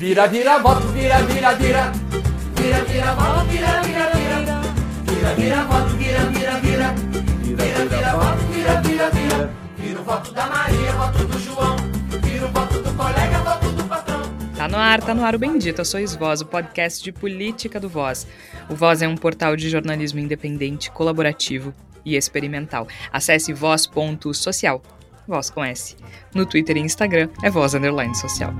Vira, vira, voto, vira, vira, vira. Vira, vira, voto, vira, vira, vira. Vira, vira, voto, vira, vira, vira. Vira, vira, voto, vira, vira, vira. Vira o voto da Maria, voto do João. Vira voto do colega, voto do patrão. Tá no ar, tá no ar o Bendita Sois Voz, o podcast de política do Voz. O Voz é um portal de jornalismo independente, colaborativo e experimental. Acesse voz.social, Voz com S. No Twitter e Instagram é Voz Underline Social.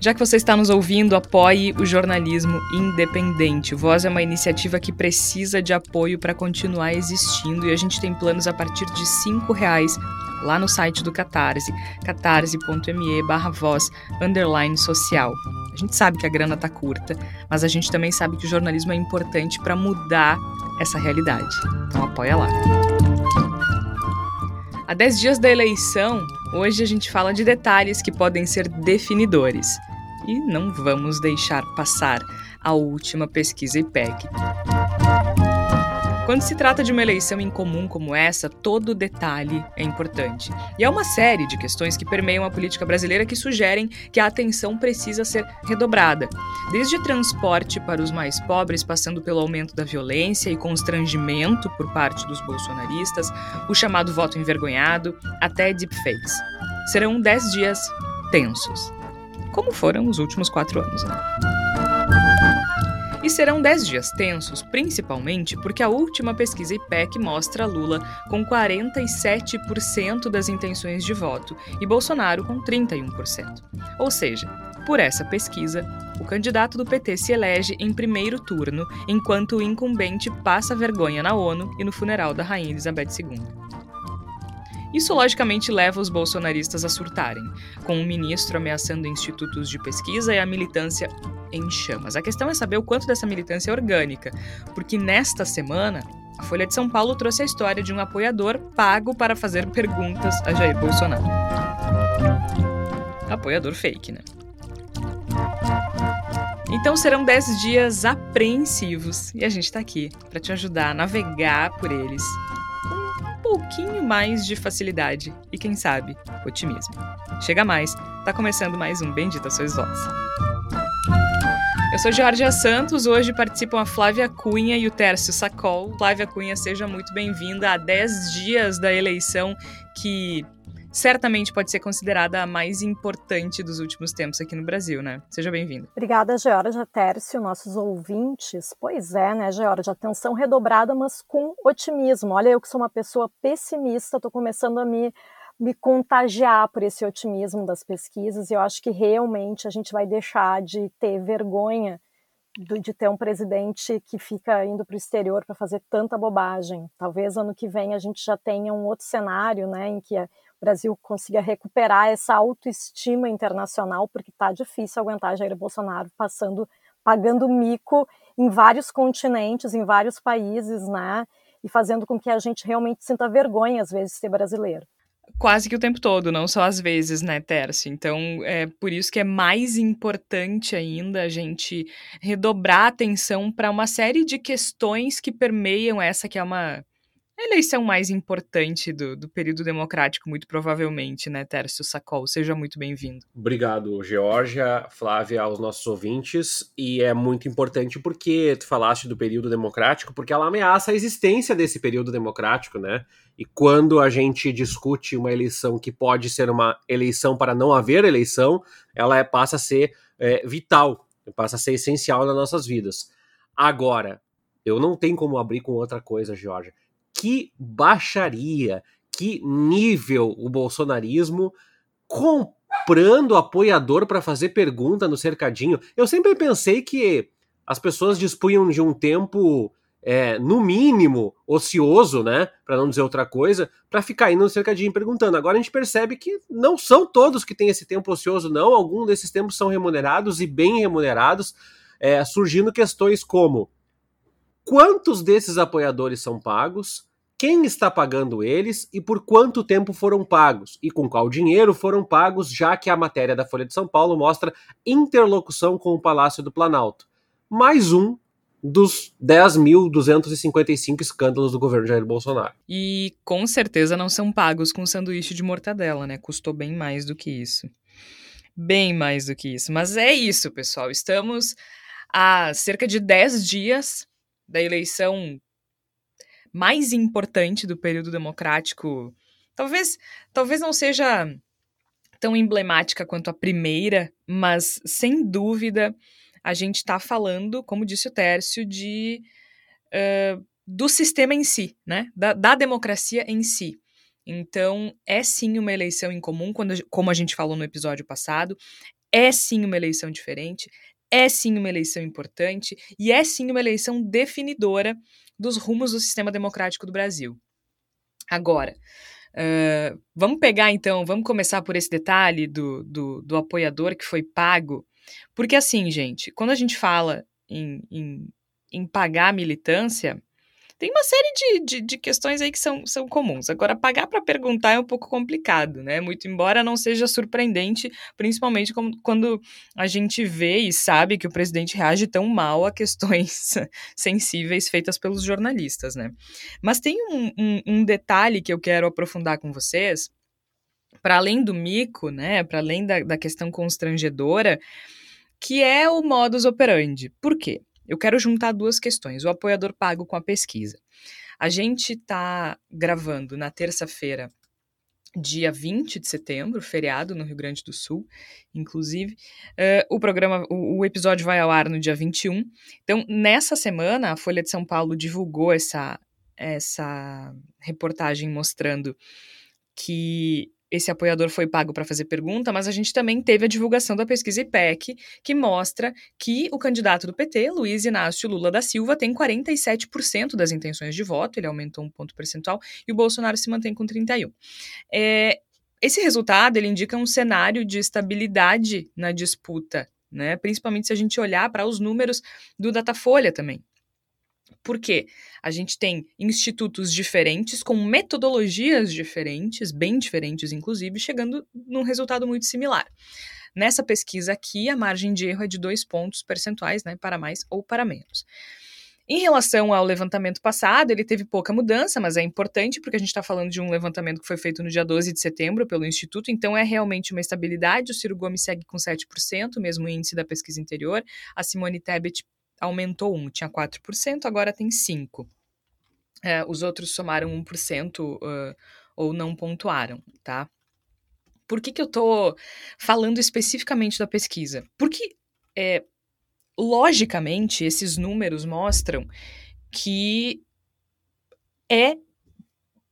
Já que você está nos ouvindo, apoie o jornalismo independente. O Voz é uma iniciativa que precisa de apoio para continuar existindo e a gente tem planos a partir de R$ reais lá no site do Catarse, catarse.me barra voz underline social. A gente sabe que a grana tá curta, mas a gente também sabe que o jornalismo é importante para mudar essa realidade. Então apoia lá. Há 10 dias da eleição, hoje a gente fala de detalhes que podem ser definidores. E não vamos deixar passar a última pesquisa IPEC. Quando se trata de uma eleição incomum como essa, todo detalhe é importante. E há uma série de questões que permeiam a política brasileira que sugerem que a atenção precisa ser redobrada. Desde transporte para os mais pobres, passando pelo aumento da violência e constrangimento por parte dos bolsonaristas, o chamado voto envergonhado, até deepfakes. Serão dez dias tensos. Como foram os últimos quatro anos, né? E serão 10 dias tensos, principalmente porque a última pesquisa IPEC mostra Lula com 47% das intenções de voto e Bolsonaro com 31%. Ou seja, por essa pesquisa, o candidato do PT se elege em primeiro turno, enquanto o incumbente passa vergonha na ONU e no funeral da Rainha Elizabeth II. Isso logicamente leva os bolsonaristas a surtarem, com o ministro ameaçando institutos de pesquisa e a militância em chamas. A questão é saber o quanto dessa militância é orgânica, porque nesta semana a Folha de São Paulo trouxe a história de um apoiador pago para fazer perguntas a Jair Bolsonaro. Apoiador fake, né? Então serão 10 dias apreensivos e a gente está aqui para te ajudar a navegar por eles pouquinho mais de facilidade e, quem sabe, otimismo. Chega mais, tá começando mais um Bendita Sois Vós. Eu sou Georgia Santos, hoje participam a Flávia Cunha e o Tércio Sacol. Flávia Cunha, seja muito bem-vinda a 10 dias da eleição que certamente pode ser considerada a mais importante dos últimos tempos aqui no Brasil, né? Seja bem-vindo. Obrigada, Georgia Tércio, nossos ouvintes. Pois é, né, Georgia? Atenção redobrada, mas com otimismo. Olha, eu que sou uma pessoa pessimista, estou começando a me, me contagiar por esse otimismo das pesquisas e eu acho que realmente a gente vai deixar de ter vergonha de ter um presidente que fica indo para o exterior para fazer tanta bobagem. Talvez ano que vem a gente já tenha um outro cenário, né, em que o Brasil consiga recuperar essa autoestima internacional, porque está difícil aguentar Jair Bolsonaro passando, pagando mico em vários continentes, em vários países, né? E fazendo com que a gente realmente sinta vergonha, às vezes, de ser brasileiro quase que o tempo todo, não só às vezes, né, Tércio? Então, é por isso que é mais importante ainda a gente redobrar a atenção para uma série de questões que permeiam essa que é uma a eleição mais importante do, do período democrático, muito provavelmente, né, Tércio Sacol? Seja muito bem-vindo. Obrigado, Georgia, Flávia, aos nossos ouvintes. E é muito importante porque tu falaste do período democrático, porque ela ameaça a existência desse período democrático, né? E quando a gente discute uma eleição que pode ser uma eleição para não haver eleição, ela é, passa a ser é, vital, passa a ser essencial nas nossas vidas. Agora, eu não tenho como abrir com outra coisa, Georgia que baixaria, que nível o bolsonarismo comprando apoiador para fazer pergunta no cercadinho. Eu sempre pensei que as pessoas dispunham de um tempo, é, no mínimo, ocioso, né? Para não dizer outra coisa, para ficar indo no cercadinho perguntando. Agora a gente percebe que não são todos que têm esse tempo ocioso, não. Alguns desses tempos são remunerados e bem remunerados, é, surgindo questões como quantos desses apoiadores são pagos, quem está pagando eles e por quanto tempo foram pagos e com qual dinheiro foram pagos, já que a matéria da Folha de São Paulo mostra interlocução com o Palácio do Planalto. Mais um dos 10.255 escândalos do governo Jair Bolsonaro. E com certeza não são pagos com sanduíche de mortadela, né? Custou bem mais do que isso. bem mais do que isso. Mas é isso, pessoal. Estamos a cerca de 10 dias da eleição mais importante do período democrático. Talvez, talvez não seja tão emblemática quanto a primeira, mas sem dúvida a gente está falando, como disse o Tércio, de uh, do sistema em si, né? Da, da, democracia em si. Então, é sim uma eleição em comum, quando, como a gente falou no episódio passado, é sim uma eleição diferente, é sim uma eleição importante e é sim uma eleição definidora dos rumos do sistema democrático do Brasil. Agora, uh, vamos pegar então, vamos começar por esse detalhe do, do, do, apoiador que foi pago, porque assim, gente, quando a gente fala em, em, em pagar a militância, tem uma série de, de, de, questões aí que são, são comuns. Agora, pagar para perguntar é um pouco complicado, né? Muito embora não seja surpreendente, principalmente quando a gente vê e sabe que o presidente reage tão mal a questões sensíveis feitas pelos jornalistas, né? Mas tem um, um, um detalhe que eu quero aprofundar com vocês, para além do mico, né? Para além da, da questão constrangedora, que é o modus operandi. Por quê? Eu quero juntar duas questões: o apoiador pago com a pesquisa. A gente está gravando na terça-feira, dia 20 de setembro, feriado no Rio Grande do Sul, inclusive. Uh, o programa, o, o, episódio vai ao ar no dia 21. Então, nessa semana, a Folha de São Paulo divulgou essa, essa reportagem mostrando que esse apoiador foi pago para fazer pergunta, mas a gente também teve a divulgação da pesquisa IPEC, que mostra que o candidato do PT, Luiz Inácio Lula da Silva, tem 47% das intenções de voto, ele aumentou um ponto percentual, e o Bolsonaro se mantém com 31%. É, esse resultado ele indica um cenário de estabilidade na disputa, né? principalmente se a gente olhar para os números do Datafolha também. Por quê? A gente tem institutos diferentes, com metodologias diferentes, bem diferentes, inclusive, chegando num resultado muito similar. Nessa pesquisa aqui, a margem de erro é de dois pontos percentuais, né, para mais ou para menos. Em relação ao levantamento passado, ele teve pouca mudança, mas é importante porque a gente está falando de um levantamento que foi feito no dia 12 de setembro pelo Instituto, então é realmente uma estabilidade. O Ciro Gomes segue com 7%, mesmo índice da pesquisa anterior. A Simone Tebet aumentou um, tinha 4%, agora tem 5%. É, os outros somaram 1% uh, ou não pontuaram, tá? Por que, que eu tô falando especificamente da pesquisa? Porque, é, logicamente, esses números mostram que é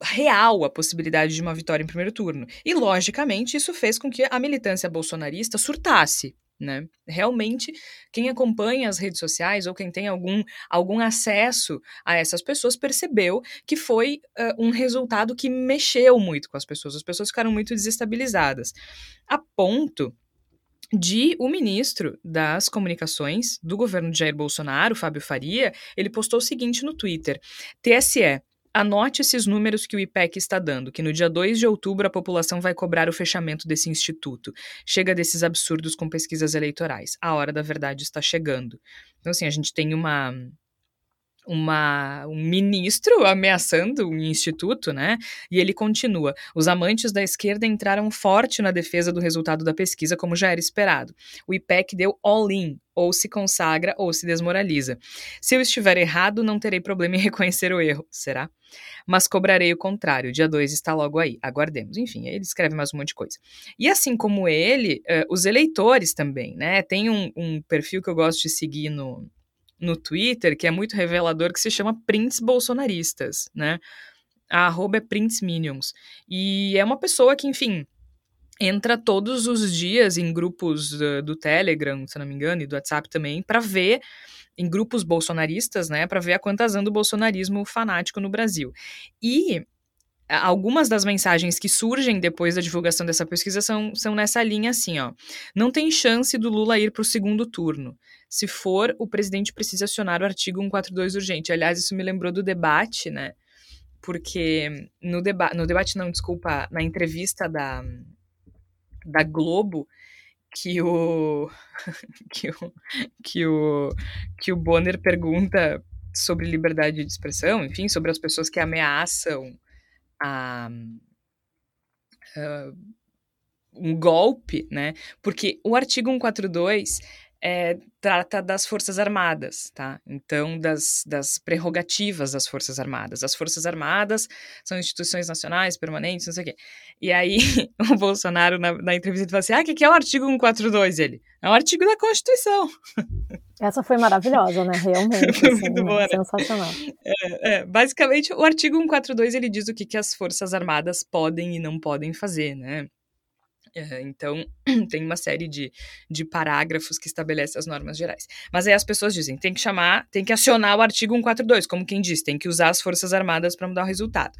real a possibilidade de uma vitória em primeiro turno. E, logicamente, isso fez com que a militância bolsonarista surtasse, né? Realmente, quem acompanha as redes sociais ou quem tem algum, algum acesso a essas pessoas percebeu que foi uh, um resultado que mexeu muito com as pessoas. As pessoas ficaram muito desestabilizadas, a ponto de o ministro das comunicações do governo de Jair Bolsonaro, Fábio Faria, ele postou o seguinte no Twitter: TSE Anote esses números que o IPEC está dando, que no dia 2 de outubro a população vai cobrar o fechamento desse instituto. Chega desses absurdos com pesquisas eleitorais. A hora da verdade está chegando. Então, assim, a gente tem uma uma, um ministro ameaçando um instituto, né? E ele continua: os amantes da esquerda entraram forte na defesa do resultado da pesquisa, como já era esperado. O IPEC deu all-in, ou se consagra ou se desmoraliza. Se eu estiver errado, não terei problema em reconhecer o erro, será? Mas cobrarei o contrário. Dia 2 está logo aí. Aguardemos. Enfim, ele escreve mais um monte de coisa. E assim como ele, uh, os eleitores também, né? Tem um, um perfil que eu gosto de seguir no, no Twitter, que é muito revelador, que se chama Prints Bolsonaristas, né? A arroba é Prints Minions. E é uma pessoa que, enfim, entra todos os dias em grupos do, do Telegram, se não me engano, e do WhatsApp também, para ver em grupos bolsonaristas, né, para ver a quantas anda o bolsonarismo fanático no Brasil. E algumas das mensagens que surgem depois da divulgação dessa pesquisa são, são nessa linha assim, ó. Não tem chance do Lula ir para o segundo turno. Se for, o presidente precisa acionar o artigo 142 urgente. Aliás, isso me lembrou do debate, né? Porque no, deba no debate, não, desculpa, na entrevista da, da Globo, que o, que o, que o, que o Bonner pergunta sobre liberdade de expressão, enfim, sobre as pessoas que ameaçam a, a um golpe, né? Porque o artigo 142 é, trata das Forças Armadas, tá? Então, das, das prerrogativas das Forças Armadas. As Forças Armadas são instituições nacionais, permanentes, não sei o quê. E aí, o Bolsonaro, na, na entrevista, fala assim: ah, o que, que é o artigo 142? Ele, é um artigo da Constituição. Essa foi maravilhosa, né? Realmente. Assim, Muito boa, né? Sensacional. É, é, basicamente, o artigo 142 ele diz o que, que as Forças Armadas podem e não podem fazer, né? Então, tem uma série de, de parágrafos que estabelece as normas gerais. Mas aí as pessoas dizem, tem que chamar, tem que acionar o artigo 142, como quem diz, tem que usar as Forças Armadas para mudar o resultado.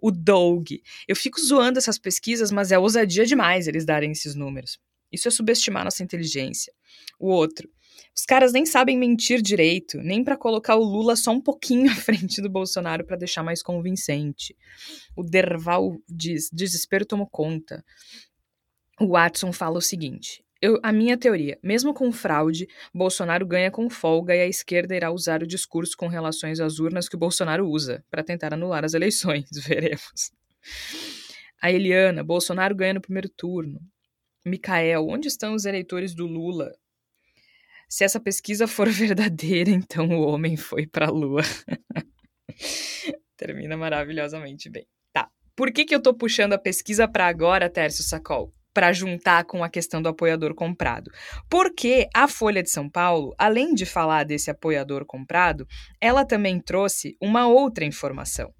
O Doug. Eu fico zoando essas pesquisas, mas é ousadia demais eles darem esses números. Isso é subestimar nossa inteligência. O outro. Os caras nem sabem mentir direito, nem para colocar o Lula só um pouquinho à frente do Bolsonaro para deixar mais convincente. O Derval diz: desespero tomou conta o Watson fala o seguinte: eu, a minha teoria, mesmo com fraude, Bolsonaro ganha com folga e a esquerda irá usar o discurso com relações às urnas que o Bolsonaro usa para tentar anular as eleições. Veremos. A Eliana, Bolsonaro ganha no primeiro turno. Micael, onde estão os eleitores do Lula? Se essa pesquisa for verdadeira, então o homem foi para a lua. Termina maravilhosamente bem. Tá. Por que, que eu tô puxando a pesquisa para agora, Tércio Sacol? Para juntar com a questão do apoiador comprado. Porque a Folha de São Paulo, além de falar desse apoiador comprado, ela também trouxe uma outra informação.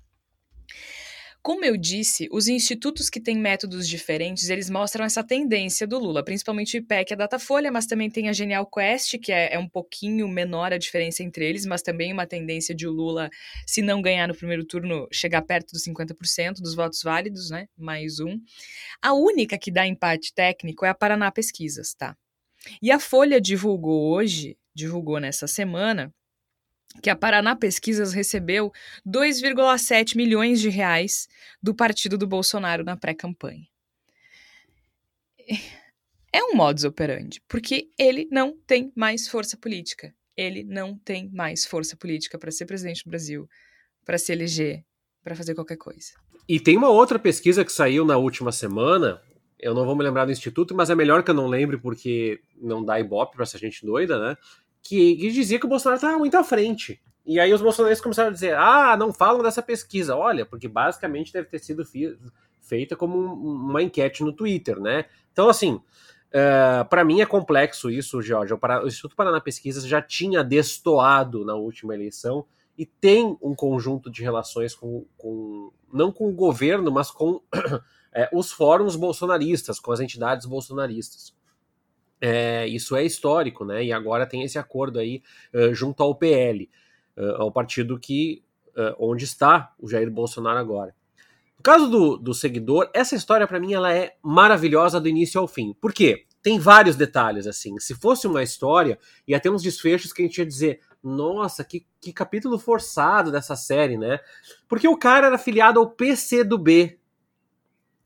Como eu disse, os institutos que têm métodos diferentes, eles mostram essa tendência do Lula, principalmente o IPEC e a Datafolha, mas também tem a Genial Quest, que é, é, um pouquinho menor a diferença entre eles, mas também uma tendência de o Lula, se não ganhar no primeiro turno, chegar perto dos 50% dos votos válidos, né? Mais um. A única que dá empate técnico é a Paraná Pesquisas, tá? E a Folha divulgou hoje, divulgou nessa semana, que a Paraná Pesquisas recebeu 2,7 milhões de reais do partido do Bolsonaro na pré-campanha. É um modus operandi, porque ele não tem mais força política. Ele não tem mais força política para ser presidente do Brasil, para se eleger, para fazer qualquer coisa. E tem uma outra pesquisa que saiu na última semana, eu não vou me lembrar do instituto, mas é melhor que eu não lembre porque não dá ibope para essa gente doida, né? Que, que dizia que o Bolsonaro estava muito à frente. E aí os bolsonaristas começaram a dizer: ah, não falam dessa pesquisa. Olha, porque basicamente deve ter sido feita como uma enquete no Twitter, né? Então, assim, uh, eh, para mim é complexo isso, Jorge. O, Instituto Paraná Pesquisas já tinha destoado na última eleição e tem um conjunto de relações com, com não com o governo, mas com é, os fóruns bolsonaristas, com as entidades bolsonaristas. É, isso é histórico, né? E agora tem esse acordo aí uh, junto ao PL, uh, ao partido que uh, onde está o Jair Bolsonaro agora. No caso do, do seguidor, essa história para mim ela é maravilhosa do início ao fim. Por quê? Tem vários detalhes assim. Se fosse uma história, ia ter uns desfechos que a gente ia dizer: nossa, que, que capítulo forçado dessa série, né? Porque o cara era afiliado ao PC do B,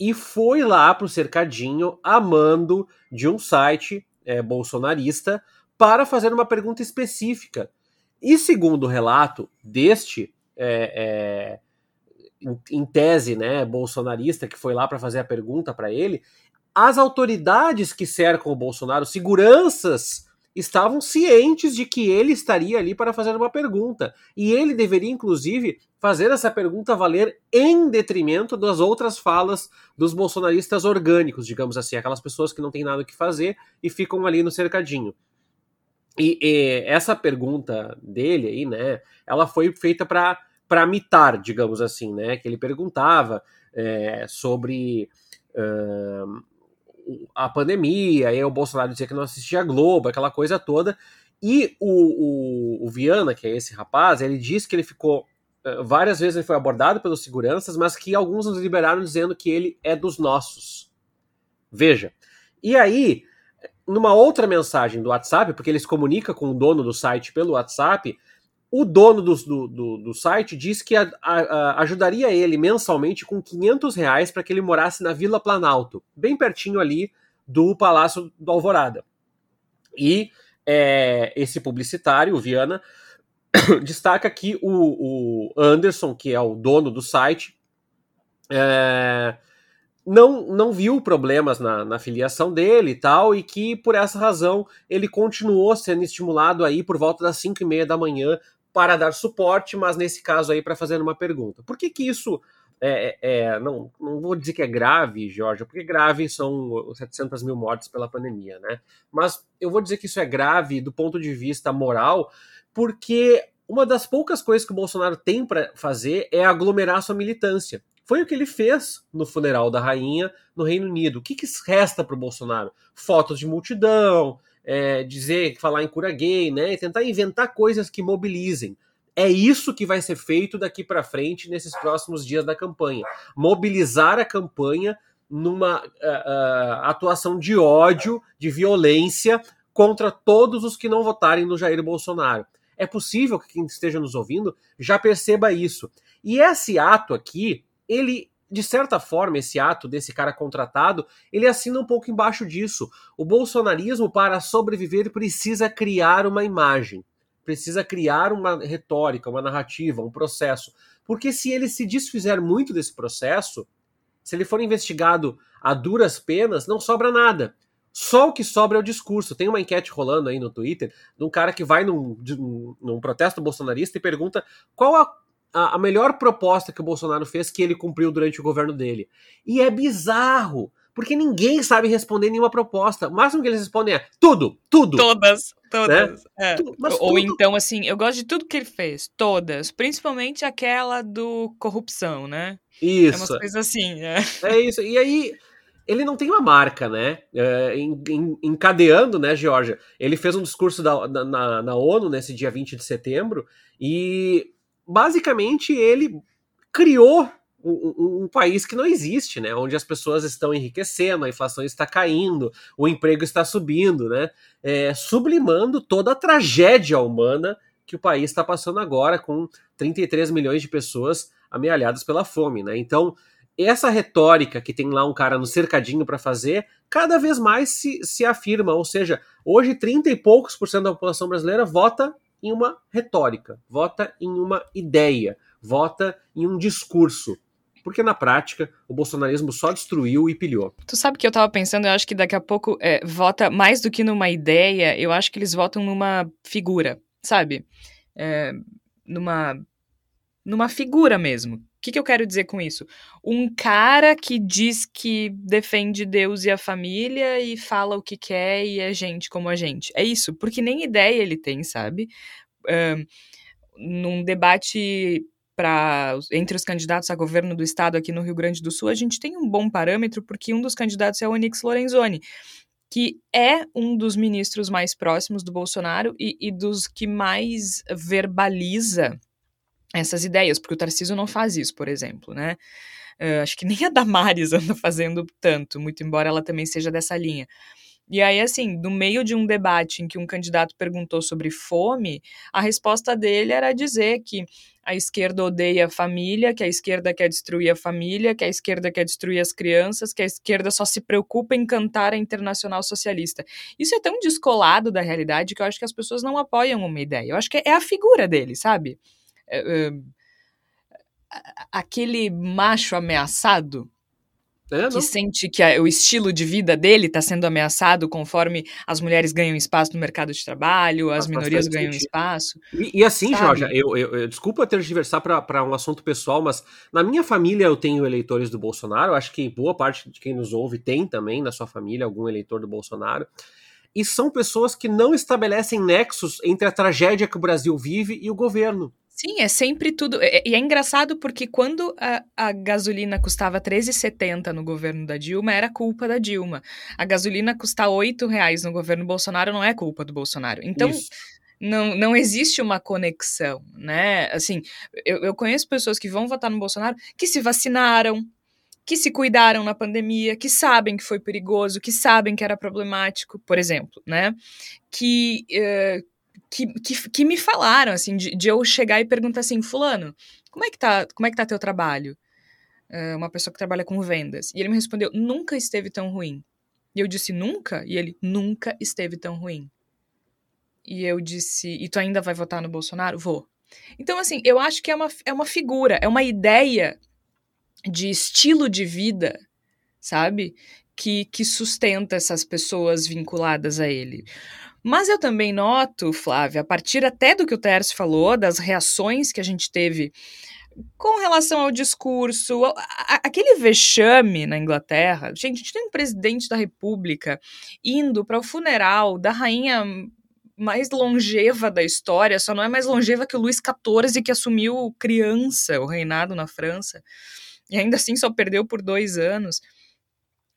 e foi lá pro cercadinho amando de um site é, bolsonarista para fazer uma pergunta específica. E segundo o relato deste, é, é, em, em, tese, né, bolsonarista que foi lá para fazer a pergunta para ele, as autoridades que cercam o Bolsonaro, seguranças estavam cientes de que ele estaria ali para fazer uma pergunta. E ele deveria, inclusive, fazer essa pergunta valer em detrimento das outras falas dos bolsonaristas orgânicos, digamos assim, aquelas pessoas que não têm nada o que fazer e ficam ali no cercadinho. E, e essa pergunta dele aí, né, ela foi feita para para mitar, digamos assim, né, que ele perguntava é, sobre uh, a pandemia, aí o Bolsonaro dizia que não assistia a Globo, aquela coisa toda. E o, o, o Viana, que é esse rapaz, ele disse que ele ficou. Eh, várias vezes ele foi abordado pelos seguranças, mas que alguns nos liberaram dizendo que ele é dos nossos. Veja. E aí, numa outra mensagem do WhatsApp, porque ele se comunica com o dono do site pelo WhatsApp, o dono do, do, do site disse que a, a, ajudaria ele mensalmente com 500 reais para que ele morasse na Vila Planalto, bem pertinho ali do Palácio do Alvorada. E é, esse publicitário, o Viana, destaca que o, o, Anderson, que é o dono do site, é, não, não viu problemas na, na filiação dele e tal, e que por essa razão ele continuou sendo estimulado aí por volta das 5 e meia da manhã para dar suporte, mas nesse caso aí para fazer uma pergunta. Por que que isso é, é, é, não, não vou dizer que é grave, Jorge, porque grave são 700 mil mortes pela pandemia, né? Mas eu vou dizer que isso é grave do ponto de vista moral, porque uma das poucas coisas que o Bolsonaro tem para fazer é aglomerar sua militância. Foi o que ele fez no funeral da rainha no Reino Unido. O que, que resta para o Bolsonaro? Fotos de multidão, é, dizer, falar em cura gay, né? E tentar inventar coisas que mobilizem. É isso que vai ser feito daqui para frente nesses próximos dias da campanha. Mobilizar a campanha numa uh, uh, atuação de ódio, de violência contra todos os que não votarem no Jair Bolsonaro. É possível que quem esteja nos ouvindo já perceba isso. E esse ato aqui ele de certa forma, esse ato desse cara contratado, ele assina um pouco embaixo disso. O bolsonarismo, para sobreviver, precisa criar uma imagem, precisa criar uma retórica, uma narrativa, um processo. Porque se ele se desfizer muito desse processo, se ele for investigado a duras penas, não sobra nada. Só o que sobra é o discurso. Tem uma enquete rolando aí no Twitter de um cara que vai num, num protesto bolsonarista e pergunta qual a a, a melhor proposta que o Bolsonaro fez que ele cumpriu durante o governo dele. E é bizarro, porque ninguém sabe responder nenhuma proposta. O máximo que eles respondem é tudo, tudo. Todas, todas. Né? É. Ou tudo... então, assim, eu gosto de tudo que ele fez, todas. Principalmente aquela do corrupção, né? Isso. É umas coisas assim, é. É isso. E aí, ele não tem uma marca, né? É, encadeando, né, Georgia? Ele fez um discurso da, da, na, na ONU nesse dia 20 de setembro e basicamente ele criou um, um, país que não existe, né? Onde as pessoas estão enriquecendo, a inflação está caindo, o emprego está subindo, né? É, sublimando toda a tragédia humana que o país está passando agora, com 33 milhões de pessoas amealhadas pela fome, né? Então, essa retórica que tem lá um cara no cercadinho para fazer, cada vez mais se, se afirma. Ou seja, hoje 30 e poucos por cento da população brasileira vota em uma retórica, vota em uma ideia, vota em um discurso. Porque na prática o bolsonarismo só destruiu e pilhou. Tu sabe que eu tava pensando, eu acho que daqui a pouco é, vota mais do que numa ideia, eu acho que eles votam numa figura, sabe? É, numa, numa figura mesmo. O que, que eu quero dizer com isso? Um cara que diz que defende Deus e a família e fala o que quer e é gente como a gente. É isso, porque nem ideia ele tem, sabe? Um, num debate para entre os candidatos a governo do estado aqui no Rio Grande do Sul, a gente tem um bom parâmetro, porque um dos candidatos é o Onix Lorenzoni, que é um dos ministros mais próximos do Bolsonaro e, e dos que mais verbaliza essas ideias, porque o Tarcísio não faz isso, por exemplo, né? Uh, acho que nem a Damares anda fazendo tanto, muito embora ela também seja dessa linha. E aí, assim, no meio de um debate em que um candidato perguntou sobre fome, a resposta dele era dizer que a esquerda odeia a família, que a esquerda quer destruir a família, que a esquerda quer destruir as crianças, que a esquerda só se preocupa em cantar a internacional socialista. Isso é tão descolado da realidade que eu acho que as pessoas não apoiam uma ideia. Eu acho que é a figura dele, sabe? Uh, aquele macho ameaçado é, que sente que a, o estilo de vida dele está sendo ameaçado conforme as mulheres ganham espaço no mercado de trabalho, as minorias ganham sentido. espaço. E, e assim, Jorge, eu, eu, eu, desculpa ter diversar para um assunto pessoal, mas na minha família eu tenho eleitores do Bolsonaro, acho que boa parte de quem nos ouve tem também na sua família algum eleitor do Bolsonaro. E são pessoas que não estabelecem nexos entre a tragédia que o Brasil vive e o governo. Sim, é sempre tudo. E é, é, engraçado porque quando a, a gasolina custava 13,70 no governo da Dilma, era culpa da Dilma. A gasolina custar 8 reais no governo Bolsonaro não é culpa do Bolsonaro. Então. Não, não existe uma conexão, né? Assim, eu, eu conheço pessoas que vão votar no Bolsonaro que se vacinaram, que se cuidaram na pandemia, que sabem que foi perigoso, que sabem que era problemático, por exemplo, né? Que, uh, que, que, que me falaram, assim, de, de, eu chegar e perguntar assim, fulano, como é que tá, como é que tá teu trabalho? Uh, uma pessoa que trabalha com vendas. E ele me respondeu, nunca esteve tão ruim. E eu disse, nunca? E ele, nunca esteve tão ruim. E eu disse, e tu ainda vai votar no Bolsonaro? Vou. Então, assim, eu acho que é uma, é uma figura, é uma ideia de estilo de vida sabe? Que, que sustenta essas pessoas vinculadas a ele. Mas eu também noto, Flávia, a partir até do que o Tércio falou, das reações que a gente teve com relação ao discurso, aquele vexame na Inglaterra. Gente, a gente tem um presidente da República indo para o funeral da rainha mais longeva da história, só não é mais longeva que o Luís XIV, que assumiu criança o reinado na França, e ainda assim só perdeu por dois anos.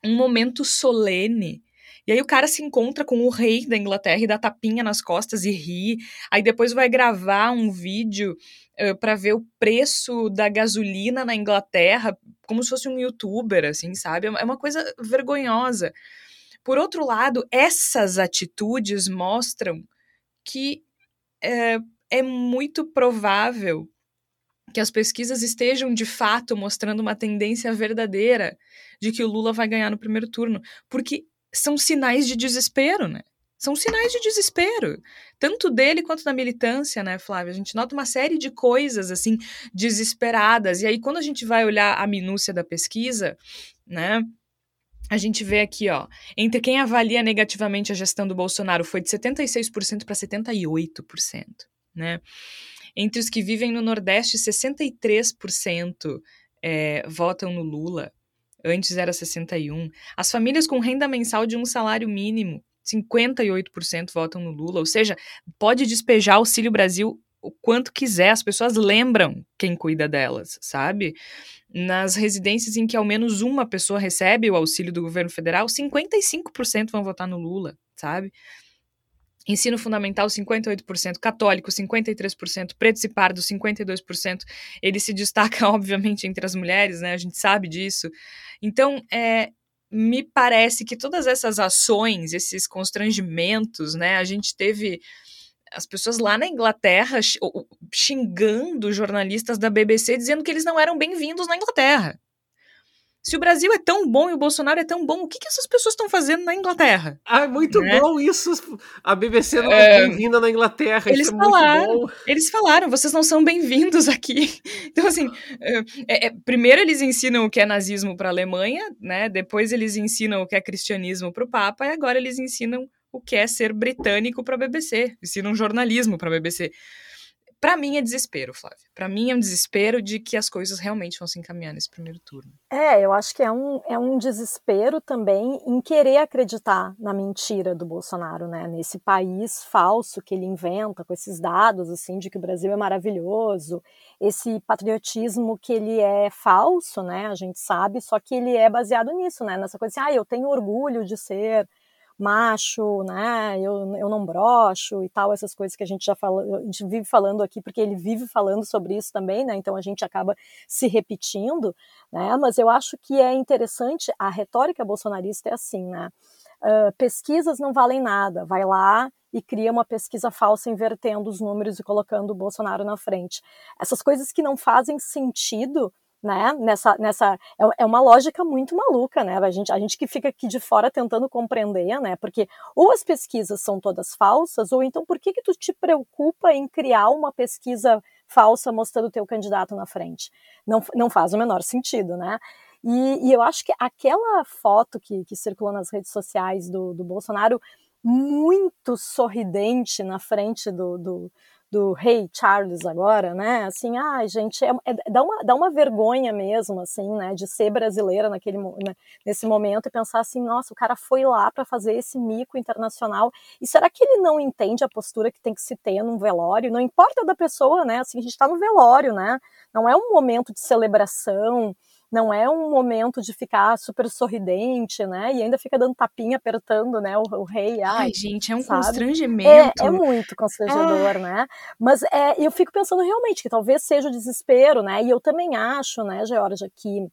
Um momento solene e aí o cara se encontra com o rei da Inglaterra e dá tapinha nas costas e ri. Aí depois vai gravar um vídeo uh, para ver o preço da gasolina na Inglaterra, como se fosse um youtuber, assim, sabe? É uma coisa vergonhosa. Por outro lado, essas atitudes mostram que é, é muito provável que as pesquisas estejam de fato mostrando uma tendência verdadeira de que o Lula vai ganhar no primeiro turno, porque são sinais de desespero, né? São sinais de desespero, tanto dele quanto da militância, né, Flávia? A gente nota uma série de coisas, assim, desesperadas. E aí, quando a gente vai olhar a minúcia da pesquisa, né, a gente vê aqui, ó, entre quem avalia negativamente a gestão do Bolsonaro foi de 76% para 78%, né? Entre os que vivem no Nordeste, 63% é, votam no Lula, antes era 61. As famílias com renda mensal de um salário mínimo, 58% votam no Lula, ou seja, pode despejar Auxílio Brasil o quanto quiser, as pessoas lembram quem cuida delas, sabe? Nas residências em que ao menos uma pessoa recebe o auxílio do governo federal, 55% vão votar no Lula, sabe? Ensino fundamental, 58%, católico, 53%, pretos e pardos, 52%. Ele se destaca, obviamente, entre as mulheres, né? A gente sabe disso. Então, é, me parece que todas essas ações, esses constrangimentos, né? A gente teve as pessoas lá na Inglaterra xingando jornalistas da BBC, dizendo que eles não eram bem-vindos na Inglaterra. Se o Brasil é tão bom e o Bolsonaro é tão bom, o que, que essas pessoas estão fazendo na Inglaterra? Ah, é muito né? bom isso. A BBC não é, é bem-vinda na Inglaterra. Eles isso falaram, é eles falaram, vocês não são bem-vindos aqui. Então, assim, é, é, primeiro eles ensinam o que é nazismo para a Alemanha, né? Depois eles ensinam o que é cristianismo para o Papa, e agora eles ensinam o que é ser britânico para a BBC, ensinam jornalismo para a BBC. Para mim é desespero, Flávia. Para mim é um desespero de que as coisas realmente vão se encaminhar nesse primeiro turno. É, eu acho que é um, é um desespero também em querer acreditar na mentira do Bolsonaro, né? Nesse país falso que ele inventa com esses dados, assim, de que o Brasil é maravilhoso, esse patriotismo que ele é falso, né? A gente sabe, só que ele é baseado nisso, né? Nessa coisa assim, ah, eu tenho orgulho de ser macho, né? Eu, eu não brocho e tal, essas coisas que a gente já fala, a gente vive falando aqui, porque ele vive falando sobre isso também, né? Então a gente acaba se repetindo, né? Mas eu acho que é interessante, a retórica bolsonarista é assim, né? Uh, pesquisas não valem nada, vai lá e cria uma pesquisa falsa invertendo os números e colocando o Bolsonaro na frente. Essas coisas que não fazem sentido né? Nessa, nessa é, é uma lógica muito maluca, né? A gente, a gente que fica aqui de fora tentando compreender, né? Porque ou as pesquisas são todas falsas, ou então por que que tu te preocupa em criar uma pesquisa falsa mostrando o teu candidato na frente? Não, não faz o menor sentido, né? E, e eu acho que aquela foto que, que circulou nas redes sociais do, do Bolsonaro muito sorridente na frente do, do, do rei Charles agora, né? Assim, ai, gente, é, é, dá, uma, dá uma vergonha mesmo, assim, né? De ser brasileira naquele, né, nesse momento e pensar assim, nossa, o cara foi lá para fazer esse mico internacional. E será que ele não entende a postura que tem que se ter num velório? Não importa da pessoa, né? Assim, a gente está no velório, né? Não é um momento de celebração não é um momento de ficar super sorridente, né? E ainda fica dando tapinha, apertando, né? O, o rei. Ai, ai, gente, é um sabe? constrangimento. É, é muito constrangedor, né? Mas é, eu fico pensando realmente que talvez seja o desespero, né? E eu também acho, né, Georgia, que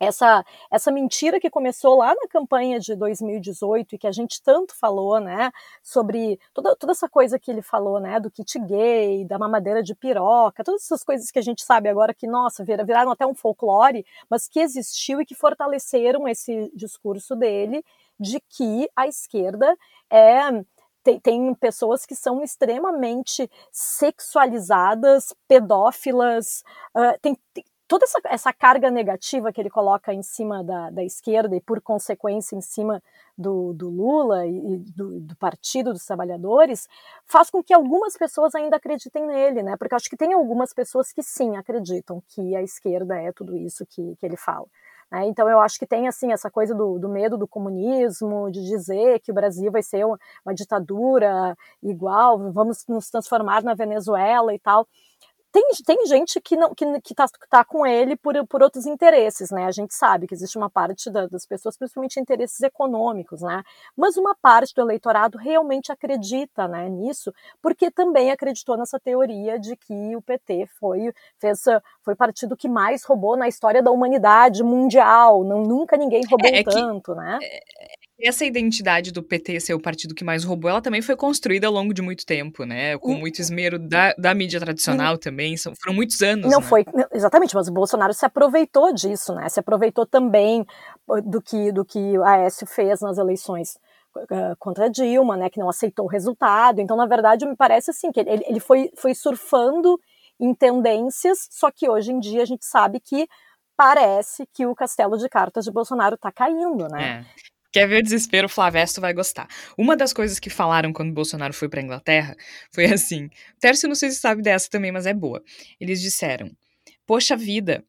essa, essa mentira que começou lá na campanha de 2018 e que a gente tanto falou, né, sobre toda, toda essa coisa que ele falou, né, do kit gay, da mamadeira de piroca, todas essas coisas que a gente sabe agora que, nossa, viraram até um folclore, mas que existiu e que fortaleceram esse discurso dele de que a esquerda é tem, tem, pessoas que são extremamente sexualizadas, pedófilas, uh, tem, toda essa, essa, carga negativa que ele coloca em cima da, da esquerda e, por consequência, em cima do, do Lula e do, do, Partido dos Trabalhadores, faz com que algumas pessoas ainda acreditem nele, né? Porque acho que tem algumas pessoas que sim acreditam que a esquerda é tudo isso que, que ele fala. Né? Então eu acho que tem assim essa coisa do, do, medo do comunismo, de dizer que o Brasil vai ser uma, uma ditadura igual, vamos nos transformar na Venezuela e tal tem, tem gente que não que, que tá, tá com ele por, por outros interesses, né? A gente sabe que existe uma parte da, das pessoas, principalmente interesses econômicos, né? Mas uma parte do eleitorado realmente acredita, né, nisso, porque também acreditou nessa teoria de que o PT foi fez foi o partido que mais roubou na história da humanidade mundial. Não, nunca ninguém roubou é, é tanto, que, né? Essa identidade do PT ser o partido que mais roubou, ela também foi construída ao longo de muito tempo, né? Com muito esmero da, da mídia tradicional também. São, foram muitos anos. Não né? foi, exatamente, mas o Bolsonaro se aproveitou disso, né? Se aproveitou também do que, do que a Aécio fez nas eleições uh, contra Dilma, né? Que não aceitou o resultado. Então, na verdade, me parece assim, que ele, ele foi, foi surfando em tendências, só que hoje em dia a gente sabe que parece que o castelo de cartas de Bolsonaro está caindo, né? É. Quer ver o desespero? Flavesto vai gostar. Uma das coisas que falaram quando Bolsonaro foi para Inglaterra foi assim. Tércio, não sei se sabe dessa também, mas é boa. Eles disseram: Poxa vida,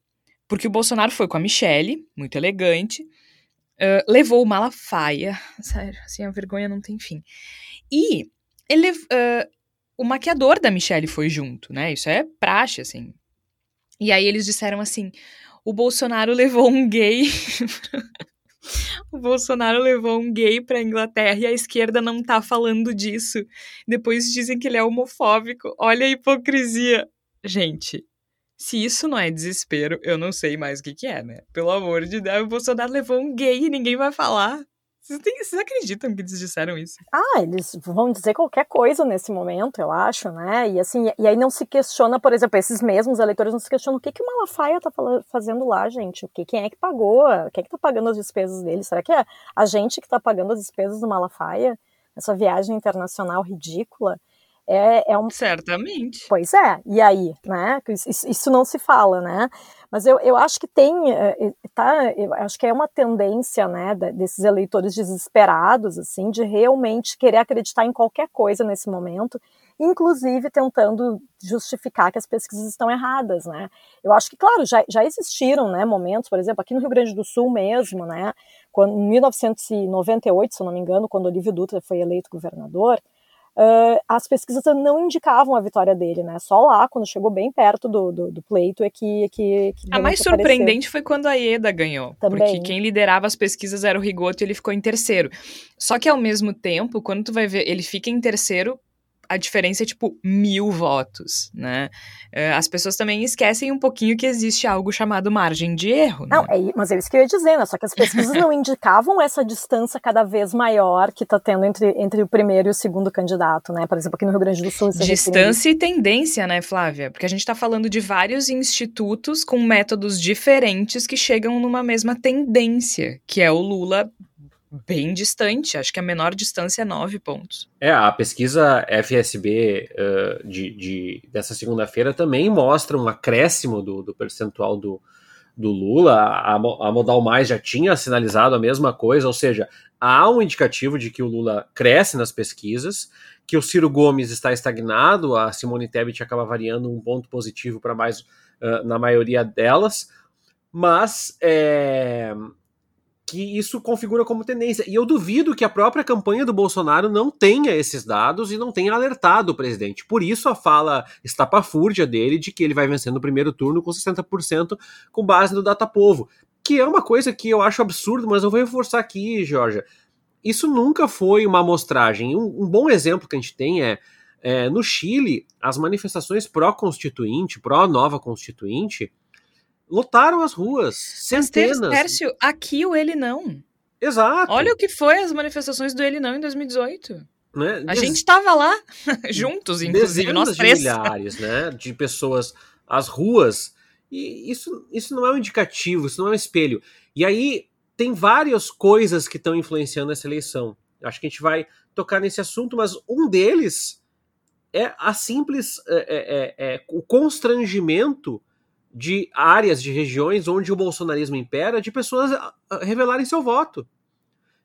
porque o Bolsonaro foi com a Michelle, muito elegante, uh, levou o Malafaia. Sério, assim, a vergonha não tem fim. E ele, uh, o maquiador da Michelle foi junto, né? Isso é praxe, assim. E aí eles disseram assim: o Bolsonaro levou um gay o Bolsonaro levou um gay pra Inglaterra e a esquerda não tá falando disso. Depois dizem que ele é homofóbico. Olha a hipocrisia. Gente, se isso não é desespero, eu não sei mais o que, que é, né? Pelo amor de Deus, o Bolsonaro levou um gay e ninguém vai falar. Vocês, têm, vocês, acreditam que eles disseram isso? Ah, eles vão dizer qualquer coisa nesse momento, eu acho, né? E assim, e aí não se questiona, por exemplo, esses mesmos eleitores não se questionam o que, que o Malafaia tá fazendo lá, gente. O que, quem é que pagou? Quem é que tá pagando as despesas dele? Será que é a gente que tá pagando as despesas do Malafaia? Essa viagem internacional ridícula? É, é um... Certamente. Pois é, e aí, né? Isso, isso não se fala, né? Mas eu, eu acho que tem, eh, eh, tá, eu acho que é uma tendência, né, desses eleitores desesperados, assim, de realmente querer acreditar em qualquer coisa nesse momento, inclusive tentando justificar que as pesquisas estão erradas, né. Eu acho que, claro, já, já existiram, né, momentos, por exemplo, aqui no Rio Grande do Sul mesmo, né, quando, em 1998, se eu não me engano, quando Olívio Dutra foi eleito governador, uh, as pesquisas não indicavam a vitória dele, né? Só lá, quando chegou bem perto do, do, do pleito, é que. que, que a mais surpreendente foi quando a Ieda ganhou. Também. Porque quem liderava as pesquisas era o Rigoto e ele ficou em terceiro. Só que ao mesmo tempo, quando tu vai ver, ele fica em terceiro a diferença é tipo mil votos, né? É, as pessoas também esquecem um pouquinho que existe algo chamado margem de erro. Não, né? é, mas é isso que eu ia dizer, né? Só que as pesquisas não indicavam essa distância cada vez maior que está tendo entre, entre o primeiro e o segundo candidato, né? Por exemplo, aqui no Rio Grande do Sul. Distância e tendência, né, Flávia? Porque a gente está falando de vários institutos com métodos diferentes que chegam numa mesma tendência, que é o Lula bem distante. Acho que a menor distância é 9 pontos. É, a pesquisa FSB uh, de, de, dessa segunda-feira também mostra um acréscimo do, do percentual do, do Lula. A, a Modal Mais já tinha sinalizado a mesma coisa, ou seja, há um indicativo de que o Lula cresce nas pesquisas, que o Ciro Gomes está estagnado, a Simone Tebet acaba variando um ponto positivo para mais uh, na maioria delas, mas é, que isso configura como tendência. E eu duvido que a própria campanha do Bolsonaro não tenha esses dados e não tenha alertado o presidente. Por isso a fala estapafúrdia dele de que ele vai vencer no primeiro turno com 60% com base no Datapovo. Que é uma coisa que eu acho absurdo, mas eu vou reforçar aqui, Georgia. Isso nunca foi uma amostragem. Um, um bom exemplo que a gente tem é, é no Chile, as manifestações pró-constituinte, pró-nova constituinte, lotaram as ruas, centenas. Mas, Tércio, aqui o ele não. Exato. Olha o que foi as manifestações do ele não em 2018. Né? A Des... gente estava lá, juntos, inclusive, nós três. De milhares, né, de pessoas, as ruas, e isso, isso não é um indicativo, isso não é um espelho. E aí tem várias coisas que estão influenciando essa eleição. Acho que a gente vai tocar nesse assunto, mas um deles é a simples, é, é, é, é o constrangimento de áreas, de regiões onde o bolsonarismo impera, de pessoas ah, revelarem seu voto.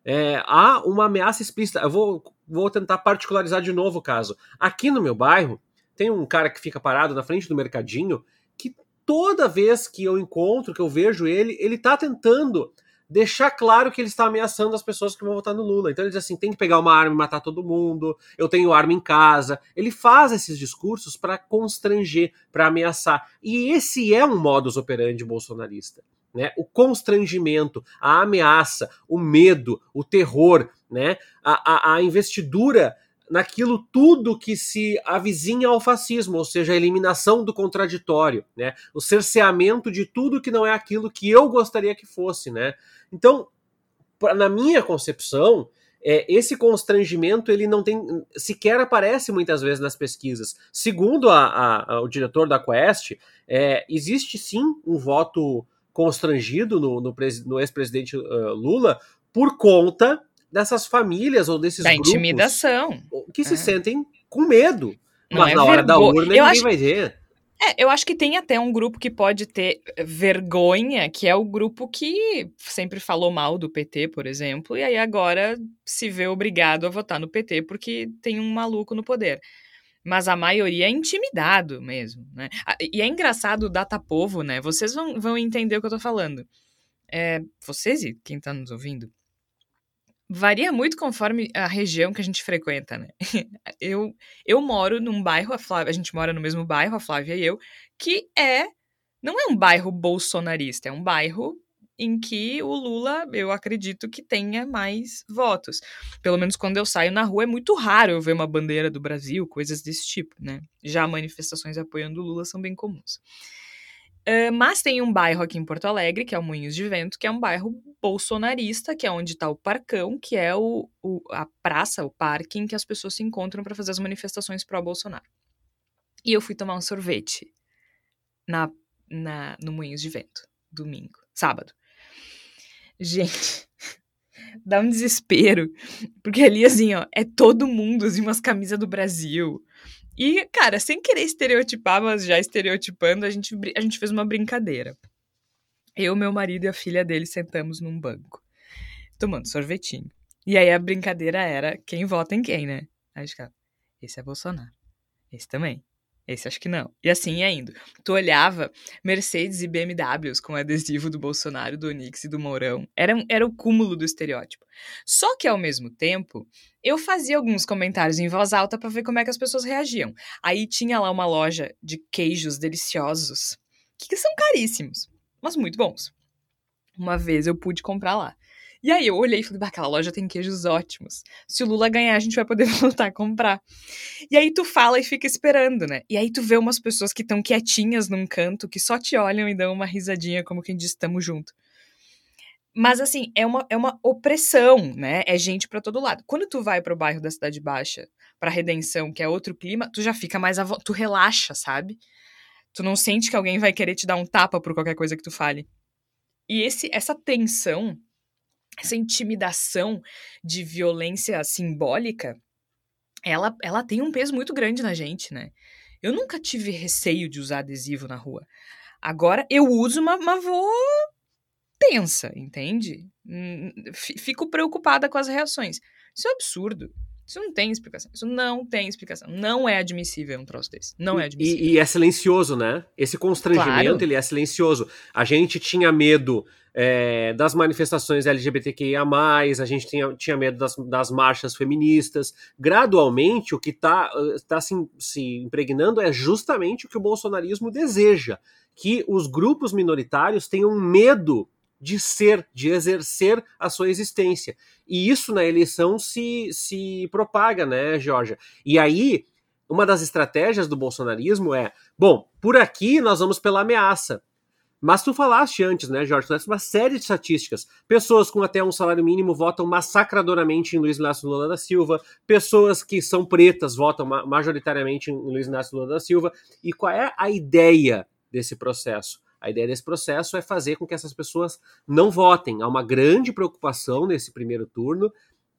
É, há uma ameaça explícita. Eu vou, vou tentar particularizar de novo o caso. Aqui no meu bairro, tem um cara que fica parado na frente do mercadinho que toda vez que eu encontro, que eu vejo ele, ele tá tentando deixar claro que ele está ameaçando as pessoas que vão votar no Lula. Então ele diz assim: tem que pegar uma arma e matar todo mundo, eu tenho arma em casa. Ele faz esses discursos para constranger, para ameaçar. E esse é um modus operandi bolsonarista. Né? O constrangimento, a ameaça, o medo, o terror, né? a, a, a investidura naquilo tudo que se avizinha ao fascismo, ou seja, a eliminação do contraditório, né? O cerceamento de tudo que não é aquilo que eu gostaria que fosse, né? Então, na minha concepção, é, esse constrangimento ele não tem sequer aparece muitas vezes nas pesquisas. Segundo a, a, a, o diretor da Quest, é, existe sim um voto constrangido no, no, no ex-presidente uh, Lula por conta dessas famílias ou desses da grupos intimidação que se é. sentem com medo. Não mas é na hora da urna eu ninguém acho... vai ver. É, eu acho que tem até um grupo que pode ter vergonha, que é o grupo que sempre falou mal do PT, por exemplo, e aí agora se vê obrigado a votar no PT porque tem um maluco no poder. Mas a maioria é intimidado mesmo, né? E é engraçado o data povo, né? Vocês vão, vão entender o que eu tô falando. É, vocês e quem tá nos ouvindo, Varia muito conforme a região que a gente frequenta, né? Eu, eu moro num bairro, a, Flávia, a gente mora no mesmo bairro, a Flávia e eu, que é. Não é um bairro bolsonarista, é um bairro em que o Lula, eu acredito que tenha mais votos. Pelo menos quando eu saio na rua, é muito raro eu ver uma bandeira do Brasil, coisas desse tipo, né? Já manifestações apoiando o Lula são bem comuns. Mas tem um bairro aqui em Porto Alegre, que é o Moinhos de Vento, que é um bairro bolsonarista, que é onde está o Parcão, que é o, o, a praça, o parque em que as pessoas se encontram para fazer as manifestações pró-Bolsonaro. E eu fui tomar um sorvete na, na, no Moinhos de Vento, domingo, sábado. Gente, dá um desespero, porque ali, assim, ó, é todo mundo, assim, umas camisas do Brasil, e, cara, sem querer estereotipar, mas já estereotipando, a gente, a gente fez uma brincadeira. Eu, meu marido e a filha dele sentamos num banco, tomando sorvetinho. E aí a brincadeira era quem vota em quem, né? Aí a gente esse é Bolsonaro. Esse também. Esse acho que não. E assim ia indo. Tu olhava Mercedes e BMWs com adesivo do Bolsonaro, do Onix e do Mourão. Era, era o cúmulo do estereótipo. Só que, ao mesmo tempo, eu fazia alguns comentários em voz alta para ver como é que as pessoas reagiam. Aí tinha lá uma loja de queijos deliciosos, que são caríssimos, mas muito bons. Uma vez eu pude comprar lá. E aí eu olhei e falei, aquela loja tem queijos ótimos. Se o Lula ganhar, a gente vai poder voltar a comprar. E aí tu fala e fica esperando, né? E aí tu vê umas pessoas que estão quietinhas num canto, que só te olham e dão uma risadinha, como quem diz, estamos junto. Mas assim, é uma, é uma opressão, né? É gente para todo lado. Quando tu vai pro bairro da Cidade Baixa, pra Redenção, que é outro clima, tu já fica mais vo... tu relaxa, sabe? Tu não sente que alguém vai querer te dar um tapa por qualquer coisa que tu fale. E esse essa tensão essa intimidação de violência simbólica, ela, ela tem um peso muito grande na gente, né? Eu nunca tive receio de usar adesivo na rua. Agora eu uso, mas, mas vou tensa, entende? Hum, fico preocupada com as reações. Isso é absurdo. Isso não tem explicação. Isso não tem explicação. Não é admissível um troço desse. Não é admissível. E, e é silencioso, né? Esse constrangimento, claro. ele é silencioso. A gente tinha medo é, das manifestações LGBTQIA+, a gente tinha, tinha medo das, das marchas feministas. Gradualmente, o que está tá se, se impregnando é justamente o que o bolsonarismo deseja, que os grupos minoritários tenham medo de ser, de exercer a sua existência. E isso na eleição se, se propaga, né, Georgia? E aí, uma das estratégias do bolsonarismo é: bom, por aqui nós vamos pela ameaça. Mas tu falaste antes, né, Jorge? Tu uma série de estatísticas. Pessoas com até um salário mínimo votam massacradoramente em Luiz Inácio Lula da Silva. Pessoas que são pretas votam majoritariamente em Luiz Inácio Lula da Silva. E qual é a ideia desse processo? A ideia desse processo é fazer com que essas pessoas não votem. Há uma grande preocupação nesse primeiro turno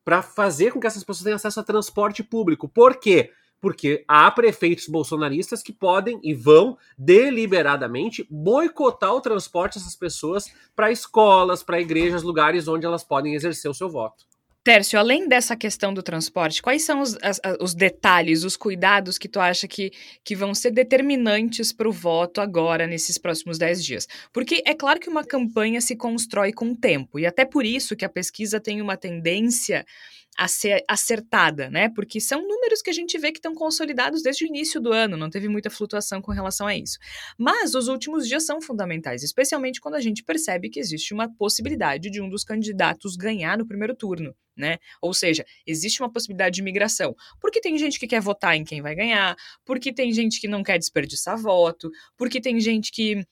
para fazer com que essas pessoas tenham acesso a transporte público. Por quê? porque há prefeitos bolsonaristas que podem e vão deliberadamente boicotar o transporte dessas pessoas para escolas, para igrejas, lugares onde elas podem exercer o seu voto. Tércio, além dessa questão do transporte, quais são os, as, os detalhes, os cuidados que tu acha que, que vão ser determinantes para o voto agora, nesses próximos 10 dias? Porque é claro que uma campanha se constrói com o tempo, e até por isso que a pesquisa tem uma tendência acertada, né? Porque são números que a gente vê que estão consolidados desde o início do ano, não teve muita flutuação com relação a isso. Mas os últimos dias são fundamentais, especialmente quando a gente percebe que existe uma possibilidade de um dos candidatos ganhar no primeiro turno. Né? Ou seja, existe uma possibilidade de migração. Porque tem gente que quer votar em quem vai ganhar, porque tem gente que não quer desperdiçar voto, porque tem gente que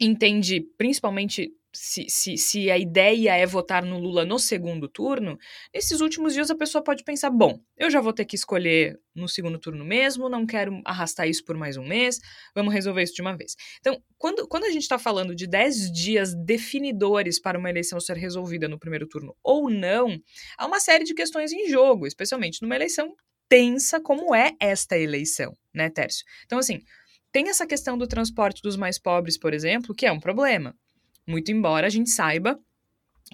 entende, principalmente se, se, se a ideia é votar no Lula no segundo turno, nesses últimos dias a pessoa pode pensar: bom, eu já vou ter que escolher no segundo turno mesmo, não quero arrastar isso por mais um mês, vamos resolver isso de uma vez. Então, quando, quando a gente está falando de 10 dias definidores para uma eleição ser resolvida no primeiro turno ou não, há uma série de questões em jogo, especialmente numa eleição tensa como é esta eleição, né, Tércio? Então, assim. Tem essa questão do transporte dos mais pobres, por exemplo, que é um problema. Muito embora a gente saiba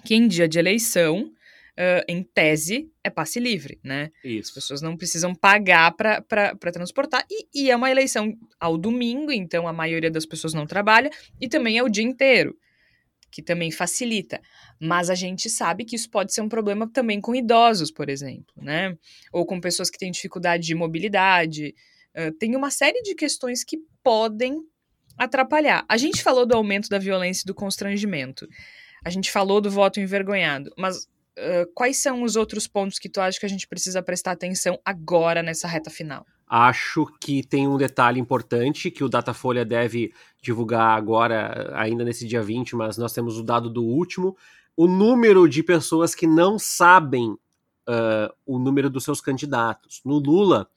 que em dia de eleição, uh, em tese, é passe livre, né? Isso. As pessoas não precisam pagar para transportar. E, e, é uma eleição ao domingo, então a maioria das pessoas não trabalha. E também é o dia inteiro, que também facilita. Mas a gente sabe que isso pode ser um problema também com idosos, por exemplo, né? Ou com pessoas que têm dificuldade de mobilidade. Uh, tem uma série de questões que podem atrapalhar. A gente falou do aumento da violência e do constrangimento. A gente falou do voto envergonhado. Mas uh, quais são os outros pontos que tu acha que a gente precisa prestar atenção agora nessa reta final? Acho que tem um detalhe importante que o Datafolha deve divulgar agora, ainda nesse dia 20, mas nós temos o dado do último. O número de pessoas que não sabem uh, o número dos seus candidatos. No Lula,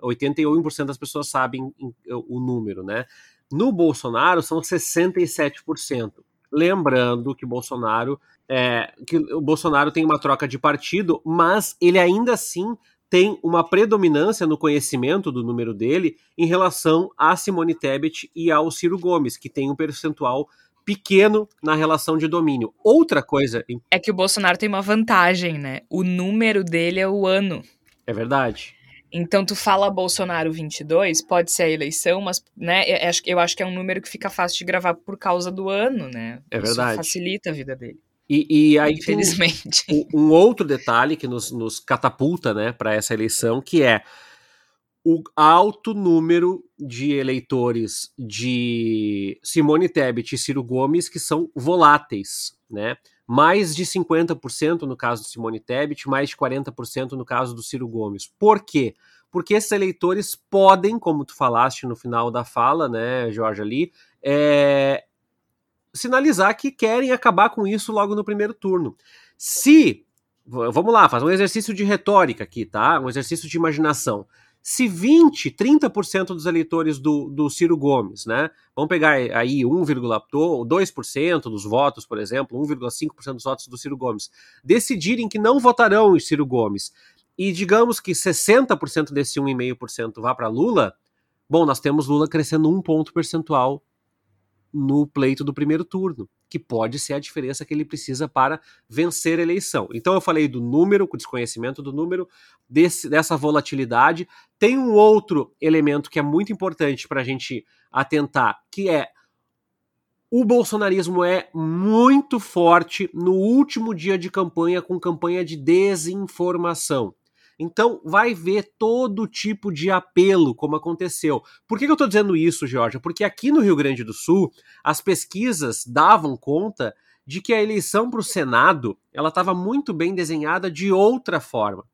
81% das pessoas sabem o número, né? No Bolsonaro são 67%. Lembrando que Bolsonaro é, que o Bolsonaro tem uma troca de partido, mas ele ainda assim tem uma predominância no conhecimento do número dele em relação a Simone Tebet e ao Ciro Gomes, que tem um percentual pequeno na relação de domínio. Outra coisa. É que o Bolsonaro tem uma vantagem, né? O número dele é o ano. É verdade. Então, tu fala Bolsonaro 22, pode ser a eleição, mas né, eu acho que é um número que fica fácil de gravar por causa do ano, né? É verdade. Isso facilita a vida dele. E, e aí Infelizmente. Um, um, outro detalhe que nos, nos catapulta né, para essa eleição, que é o alto número de eleitores de Simone Tebet e Ciro Gomes que são voláteis, né? Mais de 50% no caso do Simone Tebet, mais de 40% no caso do Ciro Gomes. Por quê? Porque esses eleitores podem, como tu falaste no final da fala, né, Jorge, ali, é, sinalizar que querem acabar com isso logo no primeiro turno. Se, vamos lá, faz um exercício de retórica aqui, tá? Um exercício de imaginação se 20, 30% dos eleitores do, do Ciro Gomes, né? Vamos pegar aí 1,2% dos votos, por exemplo, 1,5% dos votos do Ciro Gomes, decidirem que não votarão em Ciro Gomes, e digamos que 60% desse 1,5% vá para Lula, bom, nós temos Lula crescendo um ponto percentual no pleito do primeiro turno, que pode ser a diferença que ele precisa para vencer a eleição. Então eu falei do número, com desconhecimento do número, desse, dessa volatilidade. Tem um outro elemento que é muito importante para a gente atentar, que é o bolsonarismo é muito forte no último dia de campanha, com campanha de desinformação. Então, vai ver todo tipo de apelo, como aconteceu. Por que, eu estou dizendo isso, Georgia? Porque aqui no Rio Grande do Sul, as pesquisas davam conta de que a eleição para o Senado ela estava muito bem desenhada de outra forma.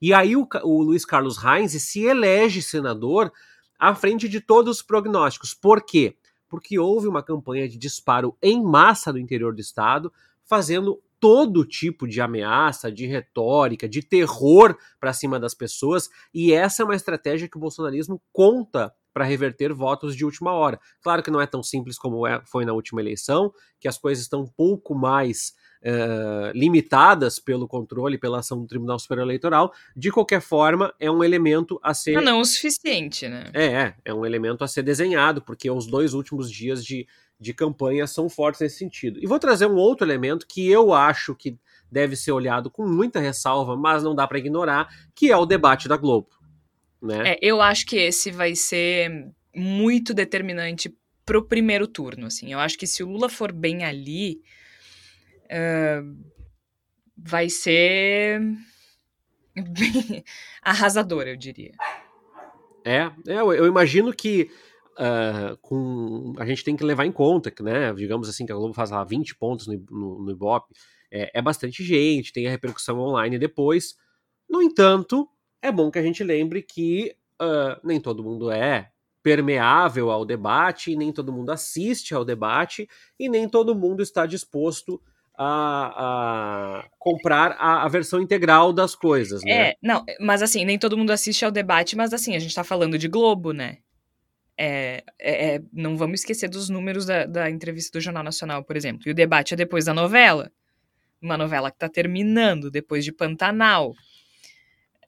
E aí o, o Luiz Carlos Reins se elege senador à frente de todos os prognósticos. Por quê? Porque houve uma campanha de disparo em massa no interior do estado, fazendo todo tipo de ameaça, de retórica, de terror para cima das pessoas, e essa é uma estratégia que o bolsonarismo conta para reverter votos de última hora. Claro que não é tão simples como é, foi na última eleição, que as coisas estão um pouco mais uh, limitadas pelo controle, pela ação do Tribunal Superior Eleitoral. De qualquer forma, é um elemento a ser. Mas não o suficiente, né? É, é, é um elemento a ser desenhado, porque os dois últimos dias de, de campanha são fortes nesse sentido. E vou trazer um outro elemento que eu acho que deve ser olhado com muita ressalva, mas não dá para ignorar, que é o debate da Globo. Né? É, eu acho que esse vai ser muito determinante pro primeiro turno, assim. Eu acho que se o Lula for bem ali, uh, vai ser arrasador, eu diria. É, eu, eu imagino que uh, com, a gente tem que levar em conta que, né, digamos assim, que a Globo faz lá 20 pontos no, no, no Ibope, é, é bastante gente, tem a repercussão online depois. No entanto, é bom que a gente lembre que uh, nem todo mundo é permeável ao debate, nem todo mundo assiste ao debate, e nem todo mundo está disposto a, a comprar a, a, versão integral das coisas, né? É, não, mas assim, nem todo mundo assiste ao debate, mas assim, a gente tá falando de Globo, né? É, é, é não vamos esquecer dos números da, da entrevista do Jornal Nacional, por exemplo. E o debate é depois da novela. Uma novela que tá terminando, depois de Pantanal.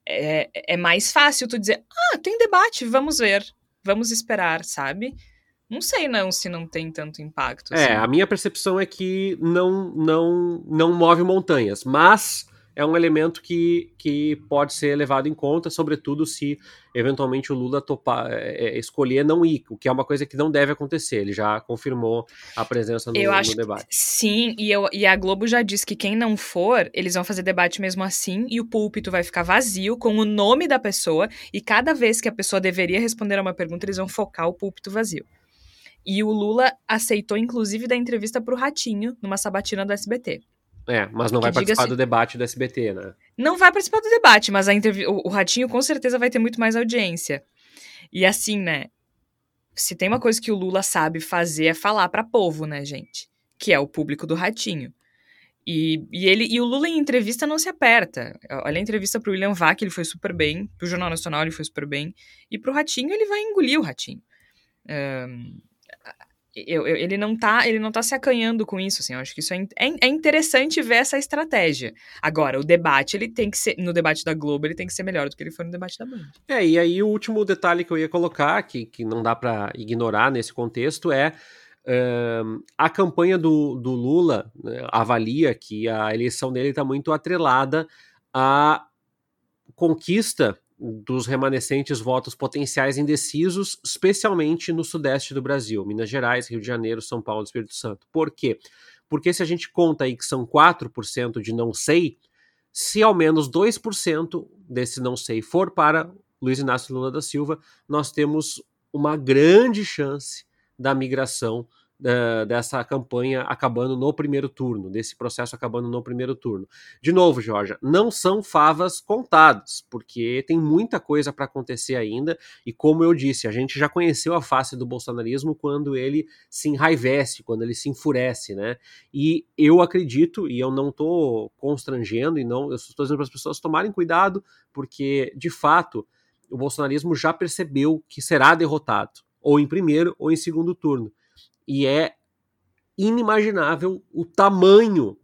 É, é mais fácil tu dizer, ah, tem debate, vamos ver, vamos esperar, sabe? Não sei não se não tem tanto impacto. É, assim. a minha percepção é que não, não, não move montanhas, mas é um elemento que, que pode ser levado em conta, sobretudo se eventualmente o Lula topar, é, é escolher não ir, o que é uma coisa que não deve acontecer. Ele já confirmou a presença no, eu acho no debate. sim, e, eu, e a Globo já disse que quem não for, eles vão fazer debate mesmo assim, e o púlpito vai ficar vazio com o nome da pessoa, e cada vez que a pessoa deveria responder a uma pergunta, eles vão focar o púlpito vazio. E o Lula aceitou, inclusive, da entrevista para o Ratinho, numa sabatina do SBT. É, mas não vai participar do debate do SBT, né? Não vai participar do debate, mas a entrev... o, o Ratinho com certeza vai ter muito mais audiência. E assim, né? Se tem uma coisa que o Lula sabe fazer é falar para povo, né, gente? Que é o público do Ratinho. E, e, ele, e o Lula em entrevista não se aperta. Olha a entrevista pro William Vac, ele foi super bem. Pro Jornal Nacional, ele foi super bem. E pro Ratinho, ele vai engolir o Ratinho. Um, eu, eu, ele não tá ele não tá se acanhando com isso assim eu acho que isso é, é, é, interessante ver essa estratégia. Agora o debate ele tem que ser no debate da Globo ele tem que ser melhor do que ele foi no debate da Band. É e aí o último detalhe que eu ia colocar que, que não dá para ignorar nesse contexto é uh, a campanha do, do Lula né, avalia que a eleição dele está muito atrelada à conquista dos remanescentes votos potenciais indecisos, especialmente no sudeste do Brasil, Minas Gerais, Rio de Janeiro, São Paulo Espírito Santo. Por quê? Porque se a gente conta aí que são 4% de não sei, se ao menos 2% desse não sei for para Luiz Inácio Lula da Silva, nós temos uma grande chance da migração dessa campanha acabando no primeiro turno, desse processo acabando no primeiro turno. De novo, Georgia, não são favas contadas, porque tem muita coisa para acontecer ainda, e como eu disse, a gente já conheceu a face do bolsonarismo quando ele se enraivece, quando ele se enfurece, né? E eu acredito, e eu não estou constrangendo, e não, eu estou dizendo para as pessoas tomarem cuidado, porque de fato o bolsonarismo já percebeu que será derrotado, ou em primeiro ou em segundo turno e é inimaginável o tamanho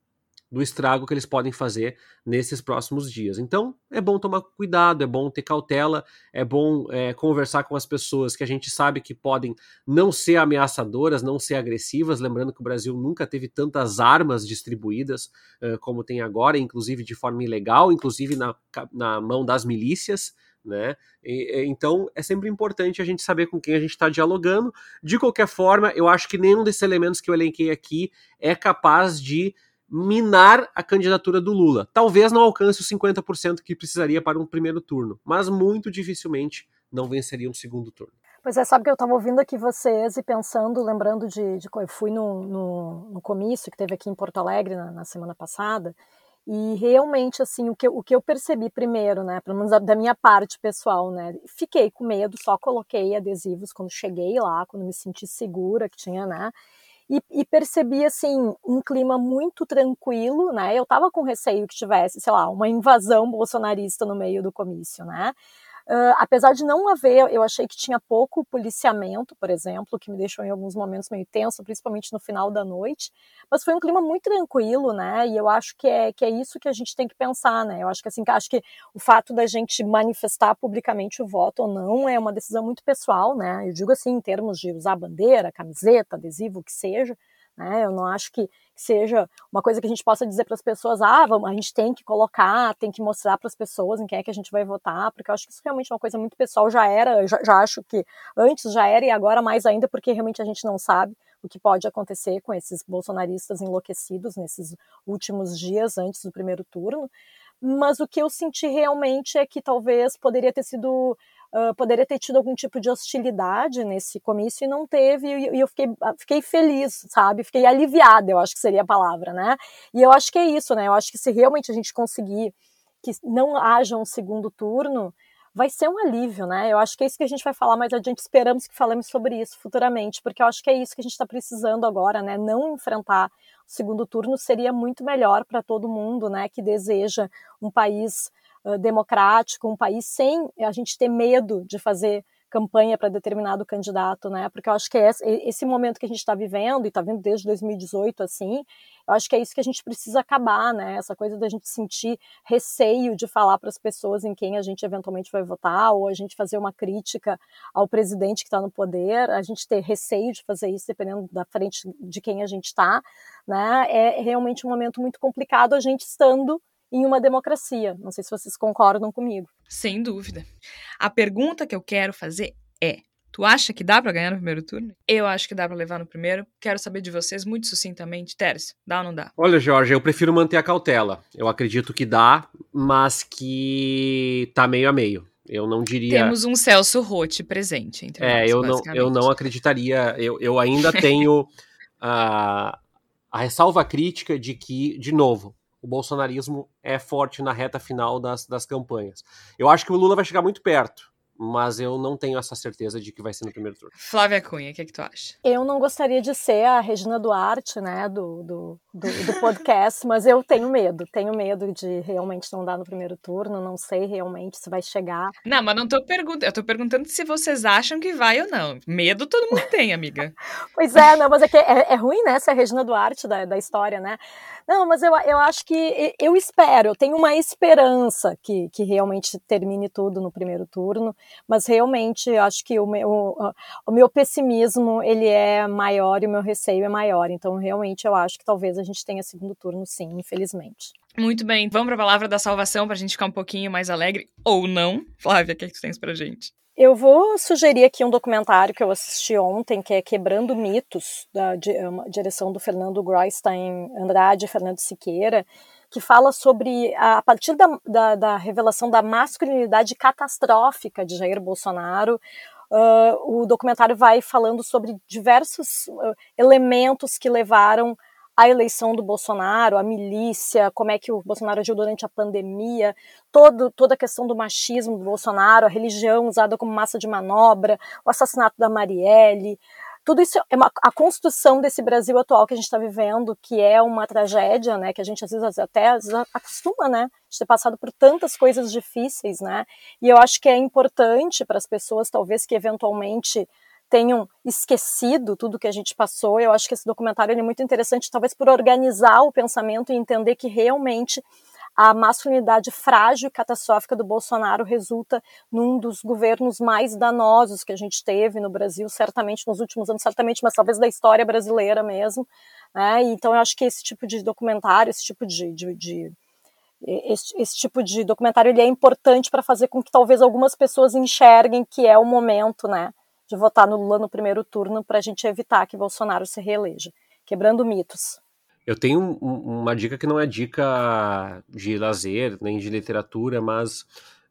do estrago que eles podem fazer nesses próximos dias. Então, é bom tomar cuidado, é bom ter cautela, é bom é, conversar com as pessoas que a gente sabe que podem não ser ameaçadoras, não ser agressivas. Lembrando que o Brasil nunca teve tantas armas distribuídas uh, como tem agora, inclusive de forma ilegal, inclusive na, na mão das milícias né? E, então é sempre importante a gente saber com quem a gente está dialogando. De qualquer forma, eu acho que nenhum desses elementos que eu elenquei aqui é capaz de minar a candidatura do Lula. Talvez não alcance os 50% que precisaria para um primeiro turno, mas muito dificilmente não venceria um segundo turno. Pois é, sabe que eu estava ouvindo aqui vocês e pensando, lembrando de, de eu fui no, no, no comício que teve aqui em Porto Alegre na, na semana passada, e realmente, assim, o que, o que eu percebi primeiro, né, pelo menos da minha parte pessoal, né, fiquei com medo, só coloquei adesivos quando cheguei lá, quando me senti segura que tinha, né, e, e, percebi, assim, um clima muito tranquilo, né, eu tava com receio que tivesse, sei lá, uma invasão bolsonarista no meio do comício, né, Uh, apesar de não haver, eu achei que tinha pouco policiamento, por exemplo, que me deixou em alguns momentos meio tenso, principalmente no final da noite. Mas foi um clima muito tranquilo, né? E eu acho que é, que é isso que a gente tem que pensar, né? Eu acho que assim, acho que o fato da gente manifestar publicamente o voto ou não é uma decisão muito pessoal, né? Eu digo assim, em termos de usar bandeira, camiseta, adesivo, o que seja. Né? Eu não acho que seja uma coisa que a gente possa dizer para as pessoas, ah, vamos, a gente tem que colocar, tem que mostrar para as pessoas em quem é que a gente vai votar, porque eu acho que isso realmente é uma coisa muito pessoal, já era, já, já acho que antes já era e agora mais ainda, porque realmente a gente não sabe o que pode acontecer com esses bolsonaristas enlouquecidos nesses últimos dias antes do primeiro turno. Mas o que eu senti realmente é que talvez poderia ter sido uh, poderia ter tido algum tipo de hostilidade nesse comício e não teve, e, eu fiquei, ah, fiquei feliz, sabe? Fiquei aliviada, eu acho que seria a palavra, né? E eu acho que é isso, né? Eu acho que se realmente a gente conseguir que não haja um segundo turno, vai ser um alívio, né? Eu acho que é isso que a gente vai falar mais adiante. Esperamos que falemos sobre isso futuramente, porque eu acho que é isso que a gente está precisando agora, né? Não enfrentar segundo turno seria muito melhor para todo mundo, né? Que deseja um país democrático, um país sem a gente ter medo de fazer campanha para determinado candidato, né? Porque eu acho que é esse momento que a gente está vivendo, e está vendo desde 2018 assim, eu acho que é isso que a gente precisa acabar, né? Essa coisa da gente sentir receio de falar para as pessoas em quem a gente eventualmente vai votar, ou a gente fazer uma crítica ao presidente que está no poder, a gente ter receio de fazer isso dependendo da frente de quem a gente está, né? É realmente um momento muito complicado a gente estando em uma democracia. Não sei se vocês concordam comigo. Sem dúvida. A pergunta que eu quero fazer é: tu acha que dá para ganhar no primeiro turno? Eu acho que dá para levar no primeiro. Quero saber de vocês muito sucintamente. Teres, dá ou não dá? Olha, Jorge, eu prefiro manter a cautela. Eu acredito que dá, mas que tá meio a meio. Eu não diria. Temos um Celso Rotti presente entre É, nós, eu não, eu não acreditaria. Eu, eu ainda tenho a, a ressalva crítica de que, de novo, o bolsonarismo é forte na reta final das, das campanhas. Eu acho que o Lula vai chegar muito perto, mas eu não tenho essa certeza de que vai ser no primeiro turno. Flávia Cunha, o que, é que tu acha? Eu não gostaria de ser a Regina Duarte, né, do, do, do, do podcast, mas eu tenho medo, tenho medo de realmente não dar no primeiro turno, não sei realmente se vai chegar. Não, mas não tô perguntando, eu tô perguntando se vocês acham que vai ou não. Medo todo mundo tem, amiga. pois é, não, mas é que é, é ruim, né, ser a Regina Duarte da, da história, né? Não, mas eu, eu acho que eu espero, eu tenho uma esperança que, que realmente termine tudo no primeiro turno, mas realmente acho que o meu, o meu pessimismo ele é maior e o meu receio é maior. Então, realmente eu acho que talvez a gente tenha segundo turno, sim, infelizmente. Muito bem, vamos para a palavra da salvação para a gente ficar um pouquinho mais alegre ou não. Flávia, o que, é que tu tens para gente? Eu vou sugerir aqui um documentário que eu assisti ontem, que é Quebrando Mitos, da direção do Fernando Groisstein Andrade e Fernando Siqueira, que fala sobre, a, partir da, da, da, revelação da masculinidade catastrófica de Jair Bolsonaro, uh, o documentário vai falando sobre diversos uh, elementos que levaram a eleição do Bolsonaro, a milícia, como é que o Bolsonaro agiu durante a pandemia, todo, toda a questão do machismo do Bolsonaro, a religião usada como massa de manobra, o assassinato da Marielle, tudo isso é uma, a construção desse Brasil atual que a gente está vivendo, que é uma tragédia, né, que a gente às vezes até às vezes, acostuma, né, de ter passado por tantas coisas difíceis, né, e eu acho que é importante para as pessoas, talvez, que eventualmente tenham esquecido tudo que a gente passou. Eu acho que esse documentário é muito interessante, talvez por organizar o pensamento e entender que realmente a masculinidade frágil e catastrófica do Bolsonaro resulta num dos governos mais danosos que a gente teve no Brasil, certamente nos últimos anos, certamente, mas talvez da história brasileira mesmo. Né? Então, eu acho que esse tipo de documentário, esse tipo de, de, de esse, esse, tipo de documentário ele é importante para fazer com que talvez algumas pessoas enxerguem que é o momento, né, de votar no Lula no primeiro turno para a gente evitar que Bolsonaro se reeleja, quebrando mitos. Eu tenho uma dica que não é dica de lazer, nem de literatura, mas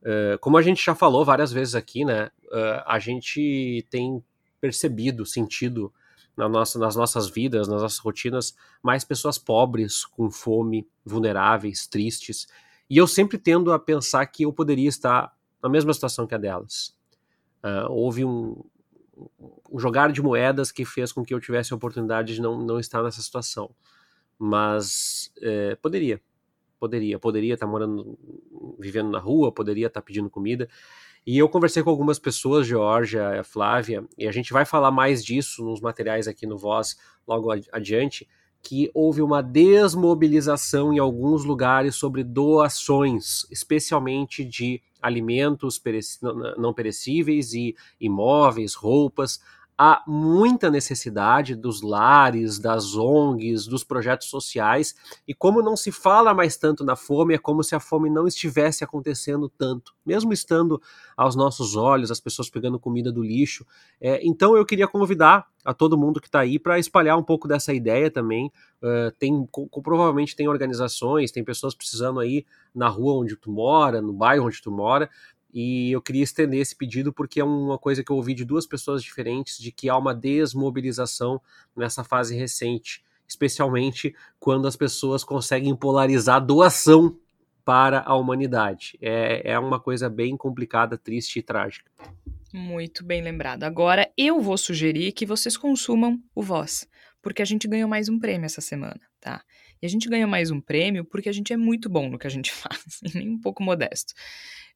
uh, como a gente já falou várias vezes aqui, né, uh, a gente tem percebido, sentido na nossa, nas nossas vidas, nas nossas rotinas, mais pessoas pobres, com fome, vulneráveis, tristes. E eu sempre tendo a pensar que eu poderia estar na mesma situação que a delas. Uh, houve um, um jogar de moedas que fez com que eu tivesse a oportunidade de não, não estar nessa situação. Mas é, poderia, poderia, poderia estar morando, vivendo na rua, poderia estar pedindo comida. E eu conversei com algumas pessoas, Georgia, Flávia, e a gente vai falar mais disso nos materiais aqui no Voz logo adiante, que houve uma desmobilização em alguns lugares sobre doações, especialmente de alimentos não perecíveis e imóveis, roupas, há muita necessidade dos lares, das ONGs, dos projetos sociais, e como não se fala mais tanto na fome, é como se a fome não estivesse acontecendo tanto, mesmo estando aos nossos olhos, as pessoas pegando comida do lixo. É, então eu queria convidar a todo mundo que está aí para espalhar um pouco dessa ideia também. Uh, tem co provavelmente tem organizações, tem pessoas precisando aí na rua onde tu mora, no bairro onde tu mora, e eu queria estender esse pedido porque é uma coisa que eu ouvi de duas pessoas diferentes de que há uma desmobilização nessa fase recente, especialmente quando as pessoas conseguem polarizar doação para a humanidade. É, é uma coisa bem complicada, triste e trágica. Muito bem lembrado. Agora eu vou sugerir que vocês consumam o Voz, porque a gente ganhou mais um prêmio essa semana, tá? E a gente ganhou mais um prêmio porque a gente é muito bom no que a gente faz, e nem um pouco modesto.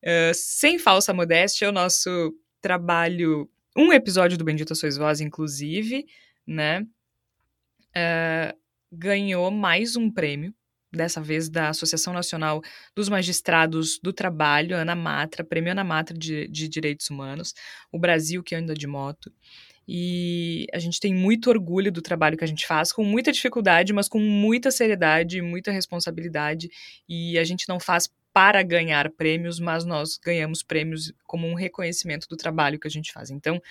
Uh, sem falsa modéstia, o nosso trabalho, um episódio do Bendita Sois Voz, inclusive, né, uh, ganhou mais um prêmio, dessa vez da Associação Nacional dos Magistrados do Trabalho, Ana Matra, Prêmio Ana Matra de, de Direitos Humanos, o Brasil que anda de moto. E a gente tem muito orgulho do trabalho que a gente faz, com muita dificuldade, mas com muita seriedade, muita responsabilidade. E a gente não faz para ganhar prêmios, mas nós ganhamos prêmios como um reconhecimento do trabalho que a gente faz. Então,